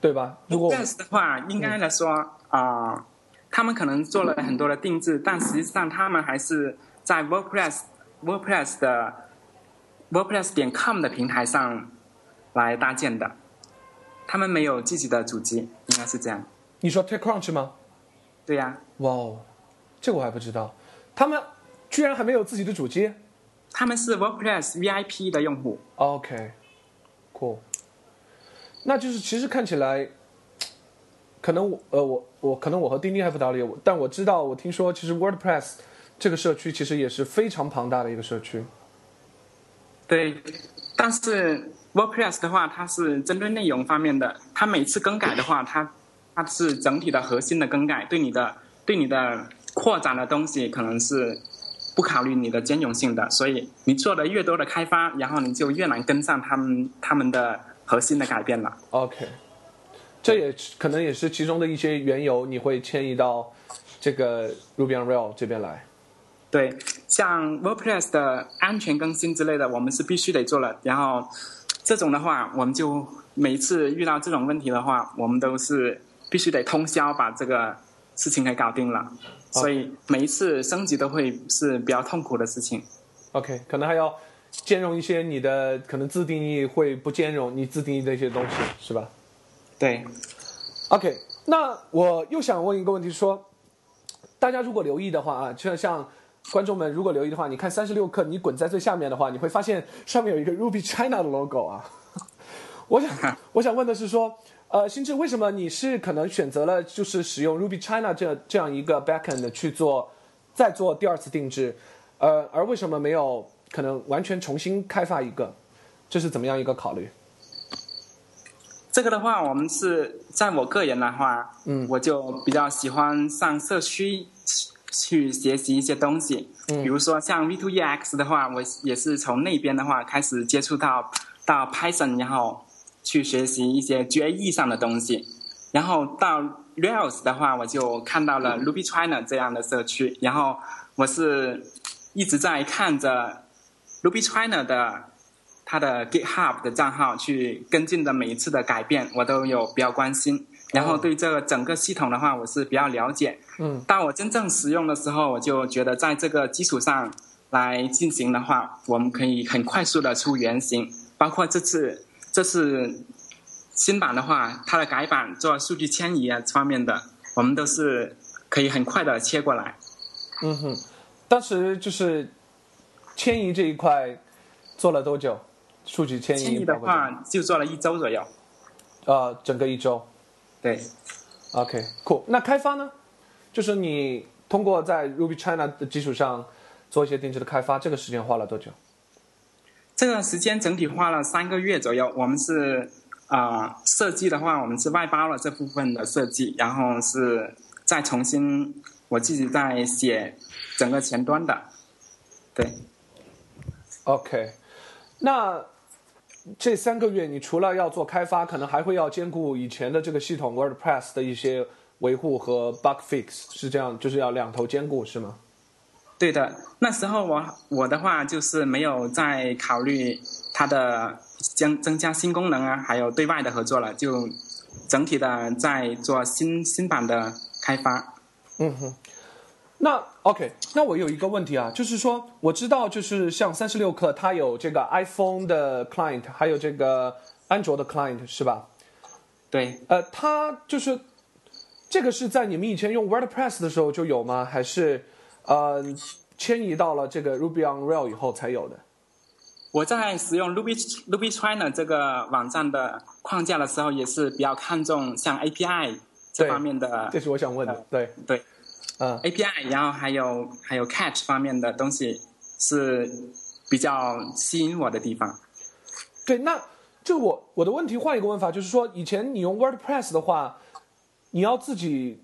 对吧？如果的话，应该来说啊、他们可能做了很多的定制，但实际上他们还是在 WordPress WordPress 的 WordPress 点 com 的平台上来搭建的，他们没有自己的主机，应该是这样。你说 TechCrunch 吗？对呀、哇哦，这个我还不知道，他们居然还没有自己的主机。他们是 WordPress VIP 的用户。OK，cool。那就是其实看起来，可能我呃我我可能我和丁丁还不大了解，但我知道我听说其实 WordPress 这个社区其实也是非常庞大的一个社区。对，但是 WordPress 的话，它是针对内容方面的，它每次更改的话，它它是整体的核心的更改，对你的对你的扩展的东西可能是不考虑你的兼容性的，所以你做的越多的开发，然后你就越难跟上他们他们的核心的改变了。OK，这也可能也是其中的一些缘由，你会迁移到这个 Ruby on Rails 这边来。对，像 WordPress 的安全更新之类的，我们是必须得做了。然后这种的话，我们就每一次遇到这种问题的话，我们都是必须得通宵把这个事情给搞定了。所以每一次升级都会是比较痛苦的事情。OK，可能还要兼容一些你的可能自定义会不兼容你自定义的一些东西，是吧对，？OK，那我又想问一个问题说，大家如果留意的话啊，就像观众们如果留意的话，你看三十六课，你滚在最下面的话，你会发现上面有一个 Ruby China 的 logo 啊。我想 我想问的是说，呃，新智为什么你是可能选择了就是使用 Ruby China 这这样一个 backend 去做，再做第二次定制，呃，而为什么没有可能完全重新开发一个？这是怎么样一个考虑？这个的话，我们是在我个人的话，嗯。我就比较喜欢上社区去学习一些东西，嗯。比如说像 V2EX 的话，我也是从那边的话开始接触到到 Python，然后去学习一些 GAE 上的东西，然后到 Rails 的话，我就看到了 Ruby China 这样的社区，然后我是一直在看着 Ruby China 的他的 GitHub 的账号去跟进的每一次的改变，我都有比较关心。然后对这个整个系统的话，我是比较了解。嗯，当我真正使用的时候，我就觉得在这个基础上来进行的话，我们可以很快速的出原型。包括这次这次新版的话，它的改版做数据迁移啊方面的，我们都是可以很快的切过来。嗯哼，当时就是迁移这一块做了多久？数据迁移迁移的话，就做了一周左右。呃，整个一周。对，OK，cool。那开发呢？就是你通过在 Ruby China 的基础上做一些定制的开发，这个时间花了多久？这个时间整体花了三个月左右。我们是啊、呃设计的话，我们是外包了这部分的设计，然后是再重新我自己在写整个前端的。对，OK，那这三个月你除了要做开发，可能还会要兼顾以前的这个系统 WordPress 的一些维护和 bug fix，是这样，就是要两头兼顾，是吗？对的。那时候我我的话就是没有在考虑它的将增加新功能啊，还有对外的合作了，就整体的在做新新版的开发。嗯哼，那 OK，那我有一个问题啊，就是说我知道，就是像三十六氪，它有这个 iPhone 的 client，还有这个安卓的 client，是吧？对，呃，它就是这个是在你们以前用 WordPress 的时候就有吗？还是呃迁移到了这个 Ruby on Rails 以后才有的？我在使用 Ruby Ruby China 这个网站的框架的时候，也是比较看重像 API 这方面的这是我想问的。对，对嗯 API，然后还有还有 Catch 方面的东西是比较吸引我的地方。对，那就我我的问题换一个问法，就是说以前你用 WordPress 的话，你要自己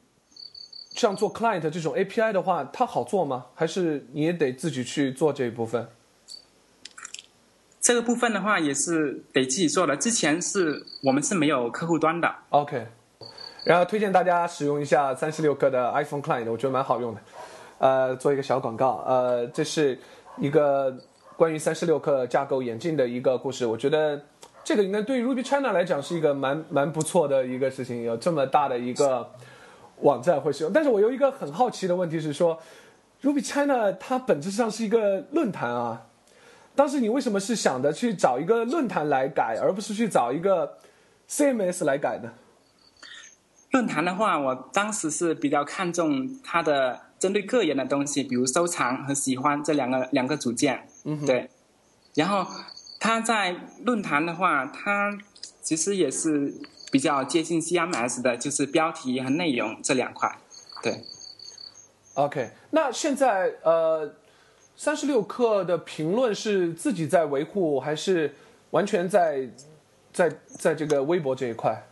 像做 client 这种 API 的话，它好做吗？还是你也得自己去做这一部分？这个部分的话也是得自己做的。之前是我们是没有客户端的，OK，然后推荐大家使用一下三十六克的 iPhone Client，我觉得蛮好用的。呃，做一个小广告，呃，这是一个关于三十六克架构眼镜的一个故事。我觉得这个应该对于 Ruby China 来讲是一个蛮蛮不错的一个事情，有这么大的一个网站会使用。但是我有一个很好奇的问题是说，Ruby China 它本质上是一个论坛啊。当时你为什么是想着去找一个论坛来改，而不是去找一个 CMS 来改呢？论坛的话，我当时是比较看重它的针对个人的东西，比如收藏和喜欢这两个两个组件。嗯对。然后它在论坛的话，它其实也是比较接近 CMS 的，就是标题和内容这两块。对，OK，那现在呃，三十六氪的评论是自己在维护，还是完全在在在这个微博这一块。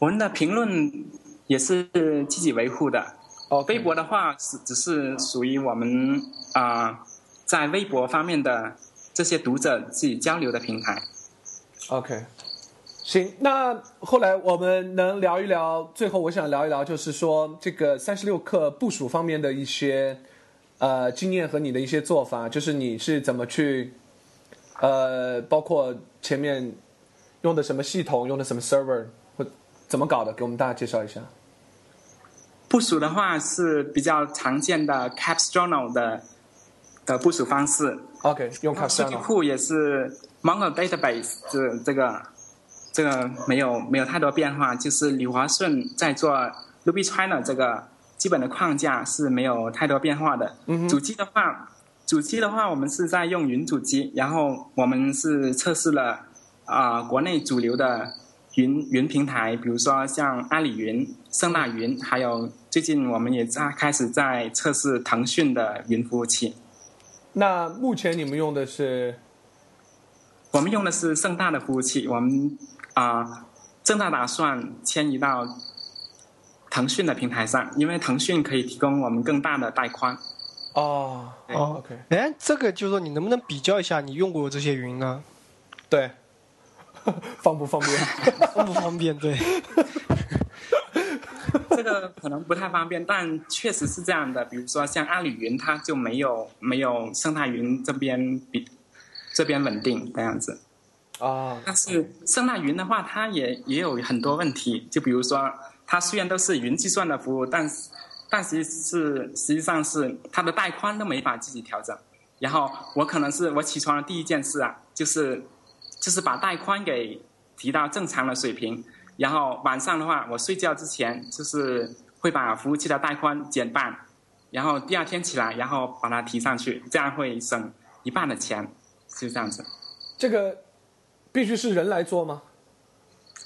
我们的评论也是自己维护的。哦，微博的话是只是属于我们啊、在微博方面的这些读者自己交流的平台。OK，行，那后来我们能聊一聊，最后我想聊一聊，就是说这个三十六氪部署方面的一些呃经验和你的一些做法，就是你是怎么去呃，包括前面用的什么系统，用的什么 server 或怎么搞的，给我们大家介绍一下。部署的话是比较常见的 Capstone 的的部署方式，OK，用然后数据。库也是 Mongo Database 这这个这个没有没有太多变化，就是李华顺在做 Ruby China 这个基本的框架是没有太多变化的。嗯主机的话，主机的话我们是在用云主机，然后我们是测试了啊、国内主流的云云平台，比如说像阿里云、盛大云，还有最近我们也在开始在测试腾讯的云服务器。那目前你们用的是我们用的是盛大的服务器，我们啊、正在打算迁移到腾讯的平台上，因为腾讯可以提供我们更大的带宽。哦哦 OK，哎，这个就是说你能不能比较一下你用过的这些云呢？对，方不方便？方不方便？对，这个可能不太方便，但确实是这样的。比如说像阿里云，它就没有没有生态云这边比这边稳定这样子。啊，但是生态云的话，它也也有很多问题，就比如说，它虽然都是云计算的服务，但是但实际是实际上是它的带宽都没法自己调整。然后我可能是我起床的第一件事啊，就是就是把带宽给提到正常的水平，然后晚上的话，我睡觉之前就是会把服务器的带宽减半，然后第二天起来，然后把它提上去，这样会省一半的钱，就这样子。这个必须是人来做吗？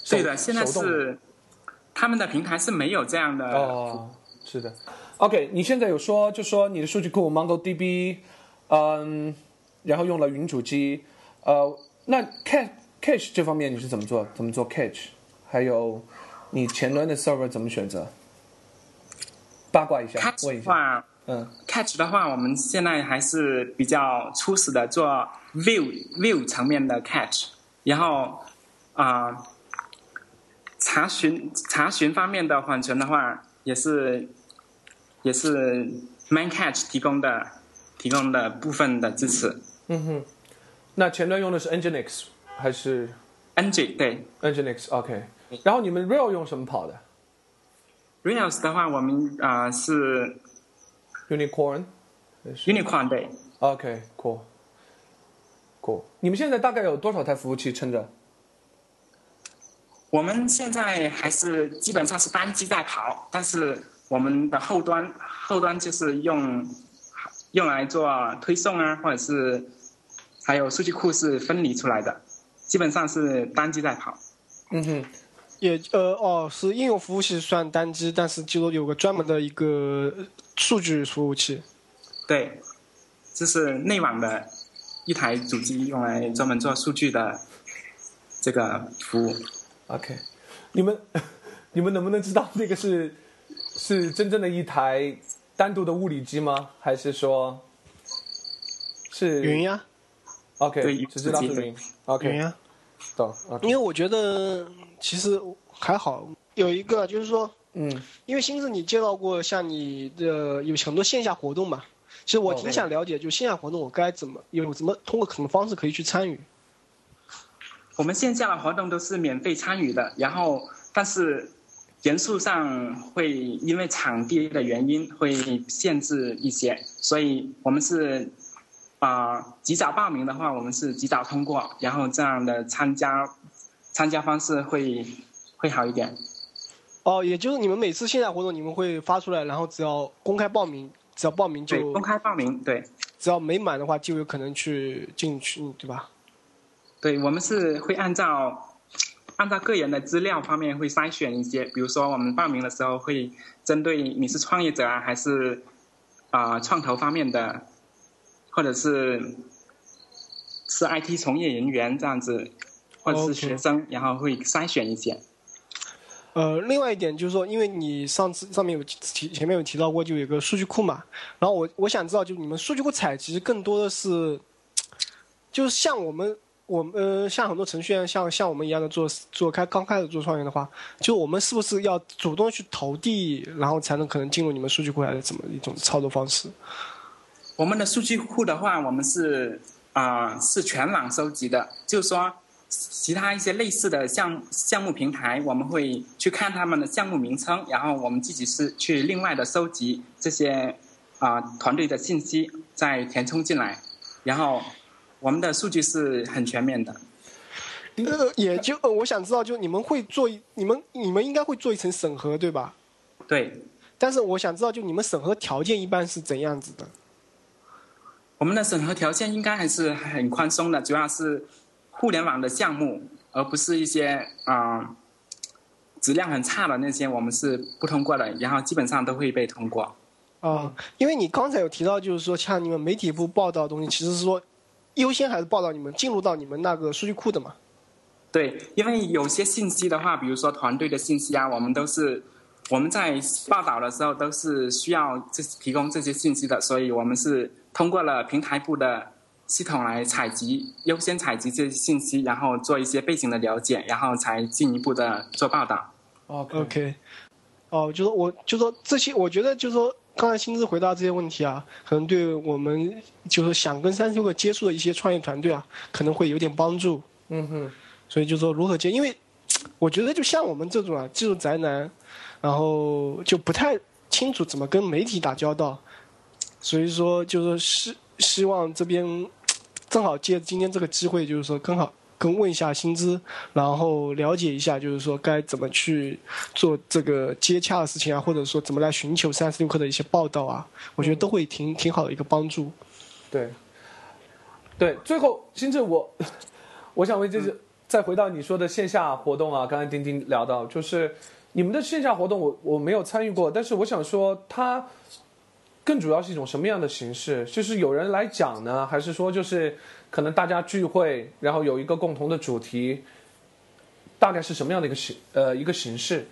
手对的，现在是他们的平台是没有这样的。哦，是的。OK，你现在有说，就说你的数据库 MongoDB，嗯，然后用了云主机，呃，那 cache cache 这方面你是怎么做？怎么做 cache？还有你前端的 server 怎么选择？八卦一下，Catch 问一下。的话嗯，Catch 的话，我们现在还是比较初始的做 View View 层面的 Catch，然后啊、查询查询方面的缓存的话，也是也是 Main Catch 提供的提供的部分的支持。嗯哼，那前端用的是 Nginx 还是 NG 对 Nginx？OK，、然后你们 Rail 用什么跑的 Rails 的话，我们啊、是？Unicorn？是 Unicorn 对。OK，cool，cool。你们现在大概有多少台服务器撑着？我们现在还是基本上是单机在跑，但是我们的后端后端就是用用来做推送啊，或者是还有数据库是分离出来的，基本上是单机在跑。嗯哼，也呃哦，是应用服务器算单机，但是就有个专门的一个呃数据服务器。对，这是内网的一台主机用来专门做数据的这个服务。OK，你们 你们能不能知道那个是是真正的一台单独的物理机吗？还是说是云呀，？OK，对只知道是自己云。OK，因为我觉得其实还好，有一个就是说，嗯因为星子你介绍过，像你的有很多线下活动嘛，其实我哦挺想了解，就线下活动我该怎么有怎么通过什么方式可以去参与？我们线下的活动都是免费参与的，然后但是人数上会因为场地的原因会限制一些，所以我们是啊、及早报名的话，我们是及早通过，然后这样的参加参加方式会会好一点。哦，也就是你们每次线下活动你们会发出来，然后只要公开报名，只要报名对，就公开报名，对只要没满的话，就有可能去进去，对吧？对，我们是会按照按照个人的资料方面会筛选一些，比如说我们报名的时候会针对你是创业者啊，还是啊、创投方面的，或者是是 IT 从业人员这样子，或者是学生然后会筛选一些。呃，另外一点就是说，因为你上次上面有提前面有提到过，就有个数据库嘛，然后我我想知道，就你们数据库采集更多的是，就是像我们我们呃像很多程序员像像我们一样的做做开刚开始做创业的话，就我们是不是要主动去投递，然后才能可能进入你们数据库，还是怎么一种操作方式？我们的数据库的话，我们是啊、呃是全网收集的，就是说其他一些类似的项项目平台，我们会去看他们的项目名称，然后我们自己是去另外的收集这些啊、团队的信息，再填充进来，然后我们的数据是很全面的。呃，也就呃我想知道，就你们会做一你们你们应该会做一层审核，对吧？对，但是我想知道，就你们审核条件一般是怎样子的？我们的审核条件应该还是很宽松的，主要是互联网的项目，而不是一些啊、呃质量很差的那些，我们是不通过的，然后基本上都会被通过。哦，因为你刚才有提到，就是说像你们媒体部报道的东西，其实是说优先还是报道你们进入到你们那个数据库的嘛？对，因为有些信息的话，比如说团队的信息啊，我们都是我们在报道的时候都是需要这提供这些信息的，所以我们是通过了平台部的系统来采集，优先采集这些信息，然后做一些背景的了解，然后才进一步的做报道。OK，, OK，哦，就是我就说这些，我觉得就说刚才薪资回答这些问题啊，可能对我们就是想跟三十六个接触的一些创业团队啊，可能会有点帮助。嗯哼，所以就说如何接，因为我觉得就像我们这种啊技术宅男，然后就不太清楚怎么跟媒体打交道，所以说就是希希望这边正好借今天这个机会，就是说更好跟问一下薪资，然后了解一下，就是说该怎么去做这个接洽的事情啊，或者说怎么来寻求三十六氪的一些报道啊，我觉得都会挺挺好的一个帮助。对，对，最后甚至我 我想问，就是再回到你说的线下活动啊，刚才丁丁聊到，就是你们的线下活动我我没有参与过，但是我想说它更主要是一种什么样的形式？就是有人来讲呢，还是说就是可能大家聚会，然后有一个共同的主题，大概是什么样的一个形呃一个形式？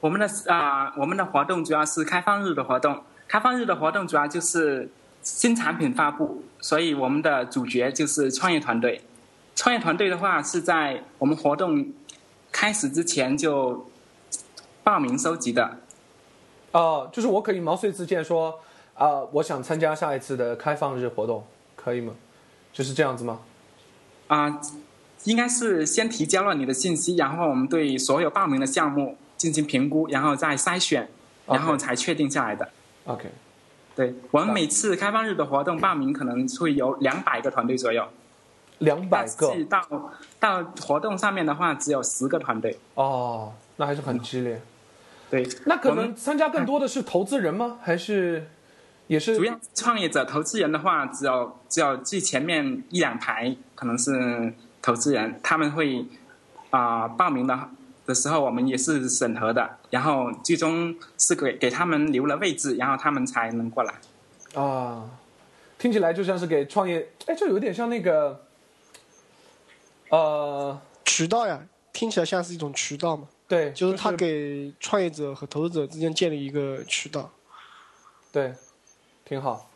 我们的啊、我们的活动主要是开放日的活动。开放日的活动主要就是新产品发布，所以我们的主角就是创业团队。创业团队的话是在我们活动开始之前就报名收集的。哦、就是我可以毛遂自荐说啊、我想参加下一次的开放日活动，可以吗？就是这样子吗？啊、应该是先提交了你的信息，然后我们对所有报名的项目进行评估，然后再筛选，然后才确定下来的。OK，对我们每次开放日的活动报名可能会有两百个团队左右，两百个到到活动上面的话只有十个团队。哦，那还是很激烈。对，那可能参加更多的是投资人吗？还是也是主要创业者、投资人的话，只有只有最前面一两排可能是投资人，他们会啊、报名的的时候，我们也是审核的，然后最终是给给他们留了位置，然后他们才能过来。啊？听起来就像是给创业，哎，这有点像那个，呃，渠道呀，听起来像是一种渠道嘛。对，就是他给创业者和投资者之间建立一个渠道。对，挺好。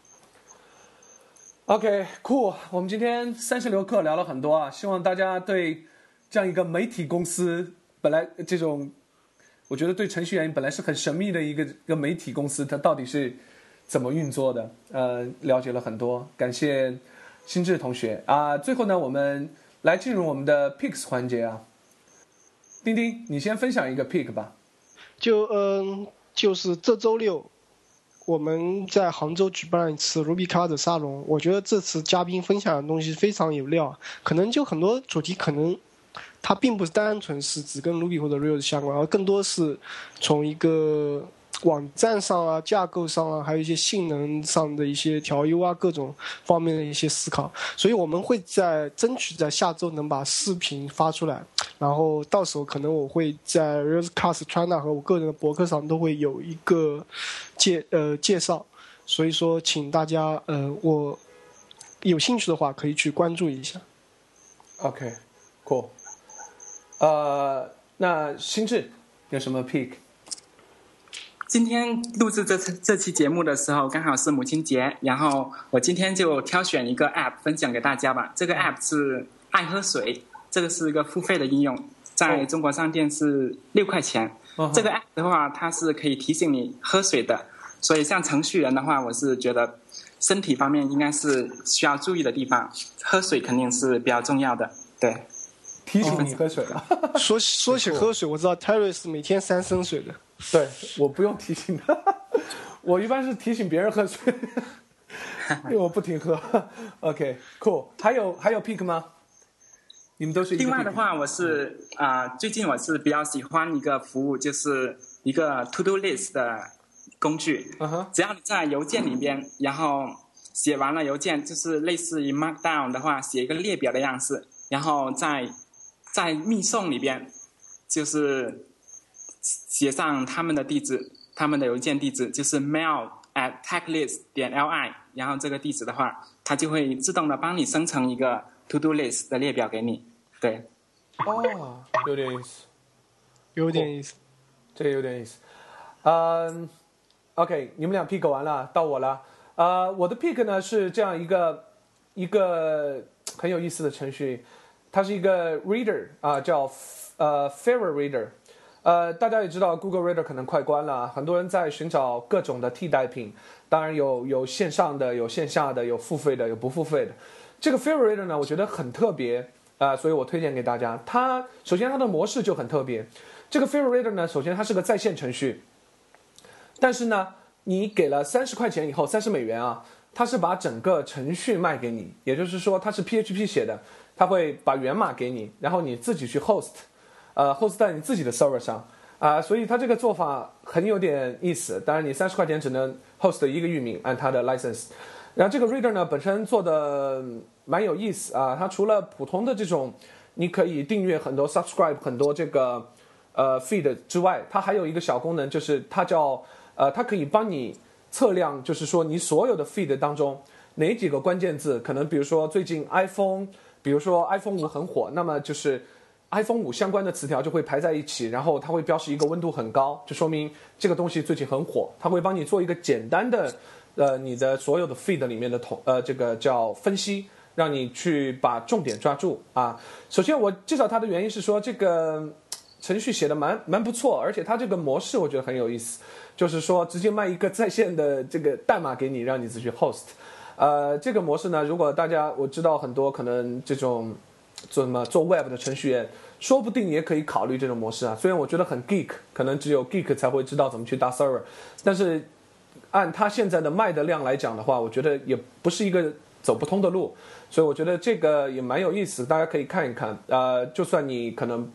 OK，酷。我们今天三十六课聊了很多啊，希望大家对这样一个媒体公司，本来这种，我觉得对程序员本来是很神秘的一个一个媒体公司，它到底是怎么运作的？呃，了解了很多，感谢心智同学啊。最后呢，我们来进入我们的 Picks 环节啊。丁丁，你先分享一个 pick 吧。就嗯，就是这周六，我们在杭州举办了一次 Ruby Card 沙龙。我觉得这次嘉宾分享的东西非常有料，可能就很多主题可能它并不是单纯是只跟 Ruby 或者 Rails 相关，而更多是从一个网站上啊、架构上啊，还有一些性能上的一些调优啊，各种方面的一些思考。所以我们会在争取在下周能把视频发出来，然后到时候可能我会在 RealCast China 和我个人的博客上都会有一个介呃介绍。所以说，请大家呃，我有兴趣的话，可以去关注一下。OK，cool。呃，那新智有什么 pick？今天录制这次这期节目的时候，刚好是母亲节，然后我今天就挑选一个 App 分享给大家吧。这个 App 是爱喝水，这个是一个付费的应用，在中国商店是六块钱。哦这个 App 的话，它是可以提醒你喝水的，所以像程序员的话，我是觉得身体方面应该是需要注意的地方，喝水肯定是比较重要的。对，提醒你喝水了。说说起喝水，我知道 Terry 是每天三升水的。对，我不用提醒他，我一般是提醒别人喝水，因为我不停喝。OK，cool、还有还有 pick 吗？你们都是另外的话，我是啊、最近我是比较喜欢一个服务，就是一个 To Do List 的工具。只要你在邮件里边，然后写完了邮件，就是类似于 Markdown 的话，写一个列表的样式，然后在在密送里边，就是写上他们的地址，他们的邮件地址就是 mail at techlist 点 li，然后这个地址的话，它就会自动的帮你生成一个 To Do List 的列表给你。对，哦，有点意思，有点意思。这个有点意思。嗯，OK，你们俩 pick 完了，到我了。呃，我的 pick 呢是这样一个一个很有意思的程序，它是一个 reader 啊、叫呃 Favorite Reader。呃，大家也知道，Google Reader 可能快关了，很多人在寻找各种的替代品，当然有有线上的，有线下的，有付费的，有不付费的。这个 Fairy Reader 呢，我觉得很特别啊、所以我推荐给大家。它首先它的模式就很特别，这个 Fairy Reader 呢，首先它是个在线程序，但是呢，你给了三十块钱以后，三十美元啊，它是把整个程序卖给你，也就是说它是 PHP 写的，它会把源码给你，然后你自己去 host，呃，host 在你自己的 server 上啊、所以它这个做法很有点意思。当然，你三十块钱只能 host 一个域名，按它的 license。然后这个 reader 呢，本身做的蛮有意思啊，它除了普通的这种，你可以订阅很多 subscribe 很多这个呃 feed 之外，它还有一个小功能，就是它叫呃，它可以帮你测量，就是说你所有的 feed 当中哪几个关键字，可能比如说最近 iPhone，比如说 iPhone 五很火，那么就是 iPhone 五相关的词条就会排在一起，然后它会标示一个温度很高，就说明这个东西最近很火。它会帮你做一个简单的，呃，你的所有的 feed 里面的同，呃，这个叫分析，让你去把重点抓住啊。首先我介绍它的原因是说这个程序写的蛮蛮不错，而且它这个模式我觉得很有意思，就是说直接卖一个在线的这个代码给你，让你自己 host。呃，这个模式呢，如果大家我知道很多可能这种做什么做 web 的程序员，说不定也可以考虑这种模式啊。虽然我觉得很 geek，可能只有 geek 才会知道怎么去搭 server，但是按他现在的卖的量来讲的话，我觉得也不是一个走不通的路。所以我觉得这个也蛮有意思，大家可以看一看。呃，就算你可能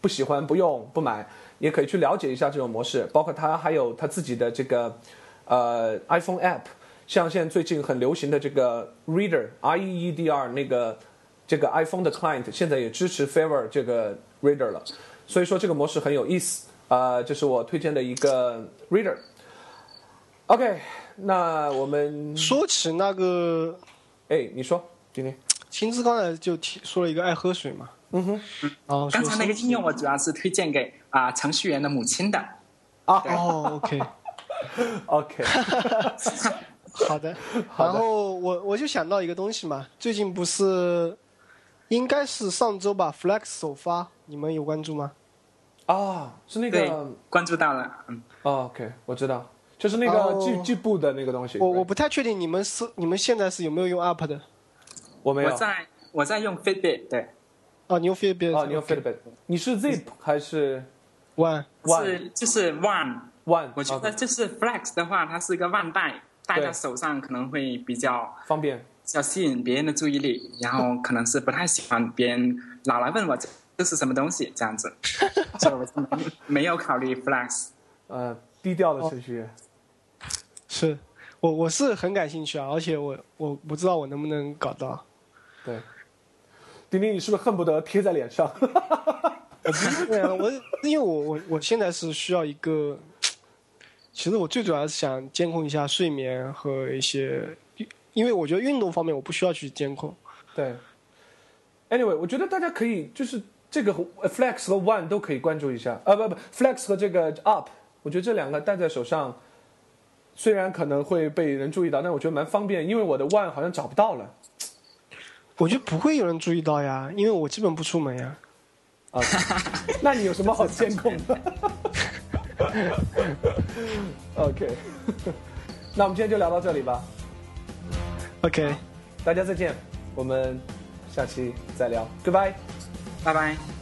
不喜欢、不用、不买，也可以去了解一下这种模式。包括它还有它自己的这个呃 iPhone app，像现在最近很流行的这个 Reader R E E D R 那个这个 iPhone 的 client 现在也支持 Favor 这个 Reader 了，所以说这个模式很有意思。啊，这是我推荐的一个 Reader。OK，那我们说起那个，哎，你说，今天青之刚才就提说了一个爱喝水嘛，嗯哼，哦，刚才那个说应用我主要是推荐给啊、程序员的母亲的。啊哦，OK，，OK，好的。好的然后我我就想到一个东西嘛，最近不是应该是上周吧，Flex 首发，你们有关注吗？啊，是那个，关注到了，嗯，哦，OK，我知道，就是那个哦计计步的那个东西。我我不太确定你们是你们现在是有没有用 App 的？我没有我。在我在用 Fitbit，对，哦，你用 Fitbit？哦，你用 Fitbit，你是 Zip 还是 One？One 是就是 One。One？我觉得就是 Flex 的话，它是一个腕带，戴在手上可能会比较方便。比较吸引别人的注意力，然后可能是不太喜欢别人老来问我这这是什么东西这样子，所以没没有考虑 Flex。呃，低调的程序员。是我我是很感兴趣啊，而且我我不知道我能不能搞到。对，丁丁，你是不是恨不得贴在脸上？对啊，我因为我我我现在是需要一个，其实我最主要是想监控一下睡眠和一些因为我觉得运动方面我不需要去监控。对，anyway，我觉得大家可以就是这个 Flex 和 One 都可以关注一下，啊不不，Flex 和这个 Up，我觉得这两个戴在手上，虽然可能会被人注意到，但我觉得蛮方便，因为我的 One 好像找不到了。我觉得不会有人注意到呀，因为我基本不出门呀。啊，那你有什么好监控的？OK，那我们今天就聊到这里吧。OK，大家再见，我们下期再聊，Goodbye。拜拜。